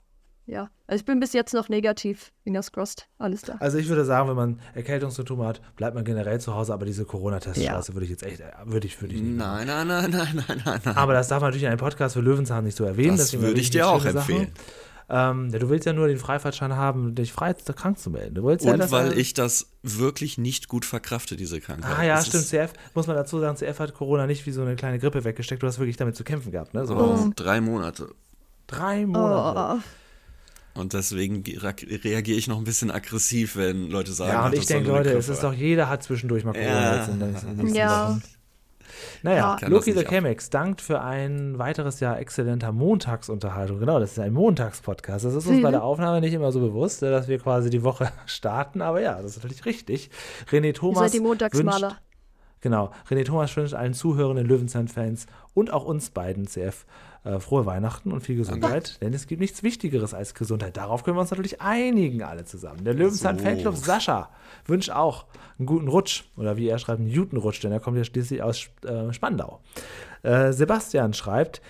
ja, also ich bin bis jetzt noch negativ, fingers crossed, alles da.
Also ich würde sagen, wenn man Erkältungssymptome hat, bleibt man generell zu Hause, aber diese Corona-Teststraße würde ich jetzt echt, würde ich, würde ich nicht machen.
Nein, nein, nein, nein, nein, nein, nein.
Aber das darf man natürlich in einem Podcast für Löwenzahn nicht so erwähnen.
Das würde ich dir auch empfehlen.
Ähm, ja, du willst ja nur den Freifahrtschein haben, dich frei krank zu melden. Du willst ja,
Und
dass
weil
er-
ich das wirklich nicht gut verkrafte, diese Krankheit.
Ah ja,
Das
stimmt. CF, muss man dazu sagen, CF hat Corona nicht wie so eine kleine Grippe weggesteckt. Du hast wirklich damit zu kämpfen gehabt, ne? So
Oh, drei Monate.
drei Monate.
Oh,
Und deswegen ge- reagiere ich noch ein bisschen aggressiv, wenn Leute sagen,
Ja, und ich denke, Leute, es ist doch, jeder hat zwischendurch mal Corona
Ja.
Ja.
Naja,
Ja.
Loki the Chemex dankt für ein weiteres Jahr exzellenter Montagsunterhaltung. Genau, das ist ein Montagspodcast. Das ist uns bei der Aufnahme nicht immer so bewusst, äh, dass wir quasi die Woche starten, aber ja, das ist natürlich richtig. René
Ihr
Thomas
seid die Montagsmaler.
wünscht, Genau. René Thomas wünscht allen zuhörenden Löwenzahn-Fans und auch uns beiden CF äh, frohe Weihnachten und viel Gesundheit. Denn es gibt nichts Wichtigeres als Gesundheit. Darauf können wir uns natürlich einigen, alle zusammen. Der Löwenzahn-Fanclub Sascha wünscht auch einen guten Rutsch. Oder wie er schreibt, einen guten Rutsch, denn er kommt ja schließlich aus äh, Spandau. Äh, Sebastian schreibt,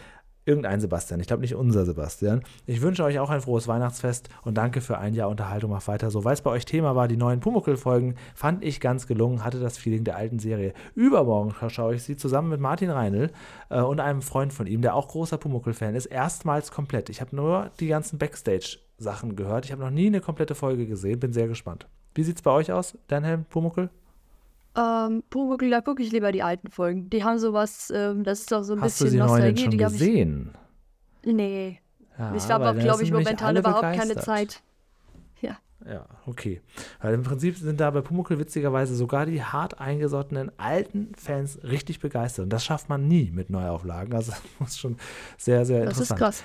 Irgendein Sebastian, ich glaube nicht unser Sebastian. Ich wünsche euch auch ein frohes Weihnachtsfest und danke für ein Jahr Unterhaltung. Macht weiter so. Weil es bei euch Thema war, die neuen Pumuckl-Folgen, fand ich ganz gelungen, hatte das Feeling der alten Serie. Übermorgen schaue ich sie zusammen mit Martin Reinl äh, und einem Freund von ihm, der auch großer Pumuckl-Fan ist, erstmals komplett. Ich habe nur die ganzen Backstage-Sachen gehört. Ich habe noch nie eine komplette Folge gesehen. Bin sehr gespannt. Wie sieht es bei euch aus, Dan Helm, Pumuckl?
Ähm, Pumuckl, da gucke ich lieber die alten Folgen. Die haben sowas, ähm, das ist doch so ein
Hast du
bisschen
sie neuen denn
Nostalgie.
schon
Die hab ich,
gesehen?
nee,
Ja,
ich habe auch, glaube ich, momentan überhaupt keine. Zeit. Ja.
Ja, okay. Weil im Prinzip sind da bei Pumuckl witzigerweise sogar die hart eingesottenen alten Fans richtig begeistert. Und das schafft man nie mit Neuauflagen. Also das muss schon sehr, sehr
Das ist
interessant.
krass.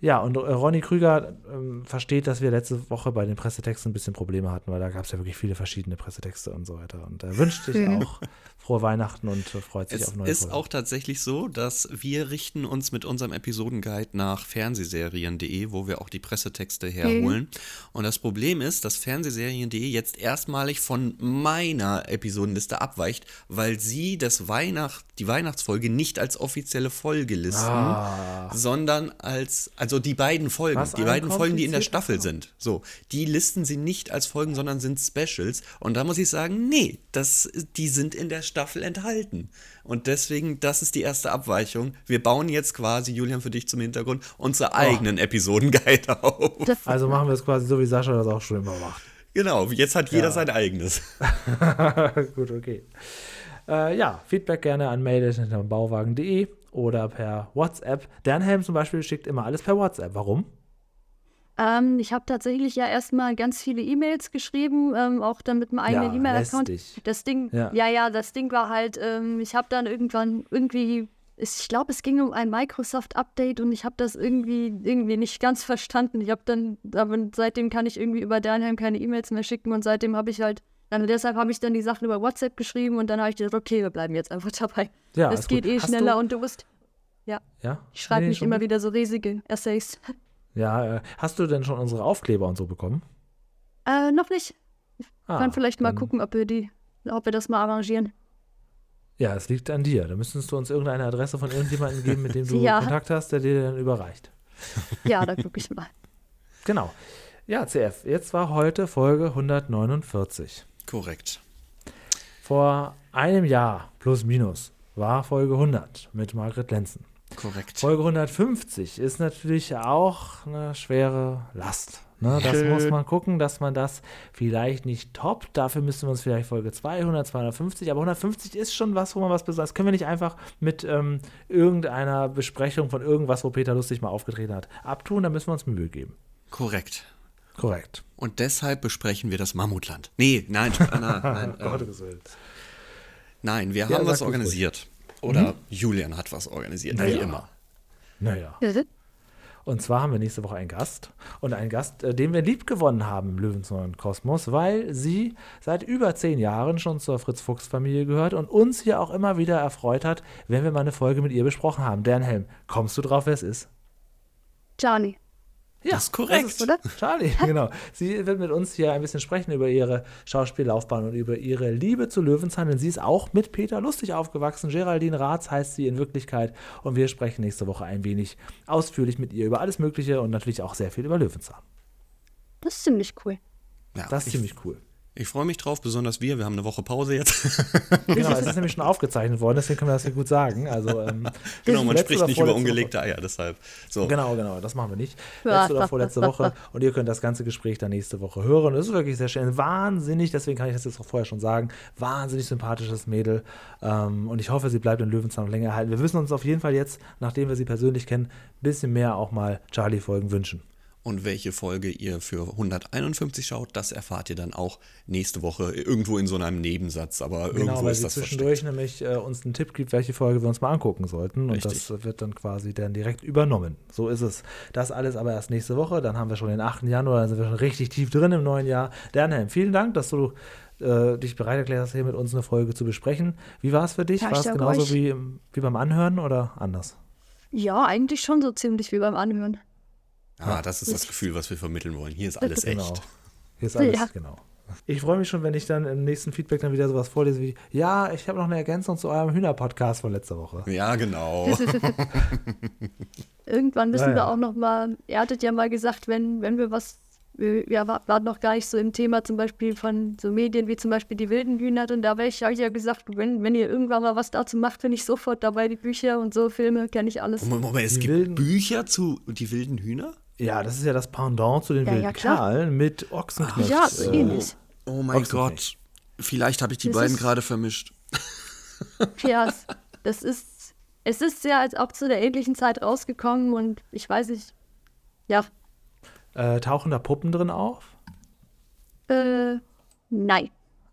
Ja, und äh, Ronny Krüger ähm, versteht, dass wir letzte Woche bei den Pressetexten ein bisschen Probleme hatten, weil da gab es ja wirklich viele verschiedene Pressetexte und so weiter. Und er wünscht sich
Mhm.
auch frohe Weihnachten und äh, freut sich
Es
auf neue
ist
Folgen.
auch tatsächlich so, dass wir richten uns mit unserem Episodenguide nach fernsehserien.de, wo wir auch die Pressetexte herholen. Und das Problem ist, dass fernsehserien.de jetzt erstmalig von meiner Episodenliste abweicht, weil sie das Weihnacht, die Weihnachtsfolge nicht als offizielle Folge listen,
Ah.
sondern als, also die beiden Folgen,
Was
die beiden Folgen, die in der Staffel sind. So, die listen sie nicht als Folgen, sondern sind Specials. Und da muss ich sagen, nee, das, die sind in der Staffel enthalten. Und deswegen, das ist die erste Abweichung. Wir bauen jetzt quasi, Julian, für dich zum Hintergrund, unsere eigenen Episodenguide auf.
Also machen wir es quasi so, wie Sascha das auch schon immer macht.
Genau, jetzt hat jeder
Ja.
sein eigenes.
Gut, okay. Äh, ja, Feedback gerne an mail.bauwagen.de oder per WhatsApp. Dernhelm zum Beispiel schickt immer alles per WhatsApp. Warum?
ähm, ich habe tatsächlich ja erstmal ganz viele E-Mails geschrieben, ähm, auch dann mit einem eigenen
Ja,
E-Mail-Account. Das Ding,
Ja.
ja. ja, das Ding war halt, ähm, ich habe dann irgendwann irgendwie, ich glaube, es ging um ein Microsoft-Update und ich habe das irgendwie, irgendwie nicht ganz verstanden. Ich habe dann, aber seitdem kann ich irgendwie über Dernheim keine E-Mails mehr schicken und seitdem habe ich halt, dann deshalb habe ich dann die Sachen über WhatsApp geschrieben und dann habe ich gedacht, okay, wir bleiben jetzt einfach dabei.
Ja,
es geht
gut.
eh
Hast
schneller
du-
und du musst,
Ja?
ich schreibe
Nee,
nicht
schon
immer
gut.
wieder so riesige Essays.
Ja, äh, hast du denn schon unsere Aufkleber und so bekommen?
Äh, noch nicht.
Ah,
Kann vielleicht mal gucken, ob wir die, ob wir das mal arrangieren.
Ja, es liegt an dir. Da müsstest du uns irgendeine Adresse von irgendjemandem geben, mit dem du
Ja.
Kontakt hast, der dir dann überreicht.
Ja, da gucke ich mal.
Genau. Ja, CF, jetzt war heute Folge 149.
Korrekt.
Vor einem Jahr, plus minus, war Folge 100 mit Margret Lenzen.
Korrekt.
Folge 150 ist natürlich auch eine schwere Last. Ne? Das
Schön.
muss man gucken, dass man das vielleicht nicht toppt. Dafür müssten wir uns vielleicht Folge 200, 250, aber 150 ist schon was, wo man was besonders. Das können wir nicht einfach mit ähm, irgendeiner Besprechung von irgendwas, wo Peter Lustig mal aufgetreten hat, abtun. Da müssen wir uns Mühe geben.
Korrekt.
Korrekt.
Und deshalb besprechen wir das Mammutland. Nee, nein, nein, nein, nein, ähm,
Gottes Willen.
nein wir
Ja,
haben was organisiert. Oder Julian hat was organisiert, wie
Naja.
immer.
Naja. Und zwar haben wir nächste Woche einen Gast und einen Gast, äh, den wir lieb gewonnen haben im Löwenzahn Kosmos, weil sie seit über zehn Jahren schon zur Fritz-Fuchs-Familie gehört und uns hier auch immer wieder erfreut hat, wenn wir mal eine Folge mit ihr besprochen haben. Helm, kommst du drauf, wer es ist?
Johnny.
Ja,
Das ist korrekt.
Das ist, oder?
Charlie, genau. Sie wird mit uns hier ein bisschen sprechen über ihre Schauspiellaufbahn und über ihre Liebe zu Löwenzahn, denn sie ist auch mit Peter Lustig aufgewachsen. Geraldine Raths heißt sie in Wirklichkeit und wir sprechen nächste Woche ein wenig ausführlich mit ihr über alles Mögliche und natürlich auch sehr viel über Löwenzahn.
Das ist ziemlich cool.
Ja,
Das ist
ich,
ziemlich cool.
Ich freue mich drauf, besonders wir. Wir haben eine Woche Pause jetzt.
Genau, es ist nämlich schon aufgezeichnet worden, deswegen können wir das hier gut sagen. Also, ähm,
genau, man spricht nicht über ungelegte Eier, deshalb. So.
Genau, genau, das machen wir nicht. Letzte oder vorletzte Woche und ihr könnt das ganze Gespräch dann nächste Woche hören. Es ist wirklich sehr schön, wahnsinnig, deswegen kann ich das jetzt auch vorher schon sagen, wahnsinnig sympathisches Mädel ähm, und ich hoffe, sie bleibt in Löwenzahn noch länger erhalten. Wir müssen uns auf jeden Fall jetzt, nachdem wir sie persönlich kennen, ein bisschen mehr auch mal Charlie-Folgen wünschen.
Und welche Folge ihr für 151 schaut, das erfahrt ihr dann auch nächste Woche irgendwo in so einem Nebensatz. Aber
Genau,
irgendwo
weil
ist
sie
das
zwischendurch
versteckt.
nämlich äh, uns einen Tipp gibt, welche Folge wir uns mal angucken sollten. Und
Richtig.
das wird dann quasi dann direkt übernommen. So ist es. Das alles aber erst nächste Woche. Dann haben wir schon den 8. Januar, dann sind wir schon richtig tief drin im neuen Jahr. Dernhelm, vielen Dank, dass du äh, dich bereit erklärt hast, hier mit uns eine Folge zu besprechen. Wie war es für dich?
Ja,
war es genauso wie, wie beim Anhören oder anders?
Ja, eigentlich schon so ziemlich wie beim Anhören.
Ah, das ist das Gefühl, was wir vermitteln wollen. Hier ist alles
Genau.
echt.
Hier ist alles,
Ja.
genau. Ich freue mich schon, wenn ich dann im nächsten Feedback dann wieder sowas vorlese wie, ja, ich habe noch eine Ergänzung zu eurem Hühner-Podcast von letzter Woche.
Ja, genau.
Irgendwann müssen
Ja, ja.
wir auch noch mal, er hattet ja mal gesagt, wenn, wenn wir was, wir ja, war- waren noch gar nicht so im Thema zum Beispiel von so Medien wie zum Beispiel die wilden Hühner und da wäre ich hab ich ja gesagt, wenn, wenn ihr irgendwann mal was dazu macht, bin ich sofort dabei, die Bücher und so Filme, kenne ich alles.
Moment, Moment, es
Die
gibt
wilden-
Bücher zu die wilden Hühner?
Ja, das ist ja das Pendant zu den
Ja,
wilden
ja,
mit Ochsenknecht.
ja, so
äh,
ähnlich.
Oh mein
Ochsenknecht.
Gott. Vielleicht habe ich die
Das
beiden gerade vermischt.
Ja, es- das ist, es ist ja als auch zu der ähnlichen Zeit rausgekommen und ich weiß nicht, ja,
Äh, tauchen da Puppen drin auf?
äh, nein.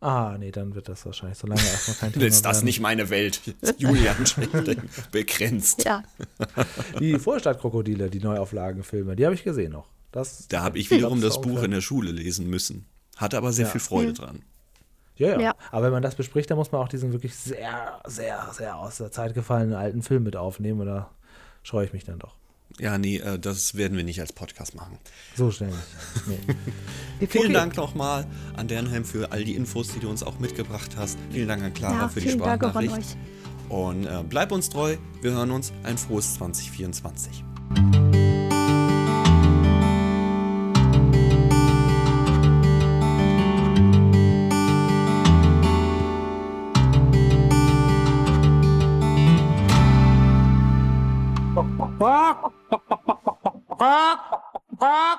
Ah, nee, dann wird das wahrscheinlich so lange erstmal kein Thema
Ist das
werden.
nicht meine Welt? Julian begrenzt.
Ja,
Die Vorstadtkrokodile, die Neuauflagenfilme, die habe ich gesehen noch. Das,
Da habe ich wiederum das Buch in der Schule lesen müssen. Hatte aber sehr
Ja.
viel Freude dran.
Ja, ja,
Ja.
Aber wenn man das bespricht, dann muss man auch diesen wirklich sehr, sehr, sehr aus der Zeit gefallenen alten Film mit aufnehmen. Oder scheue ich mich dann doch.
Ja, nee, äh, das werden wir nicht als Podcast machen.
So schnell nicht. Nee.
Vielen
Okay.
Dank nochmal an Dernheim für all die Infos, die du uns auch mitgebracht hast. Vielen Dank an Clara
ja
für die
vielen Dank auch an
Sprachnachricht.
euch.
Und äh, bleib uns treu. Wir hören uns. Ein frohes 2024.
Phật Phật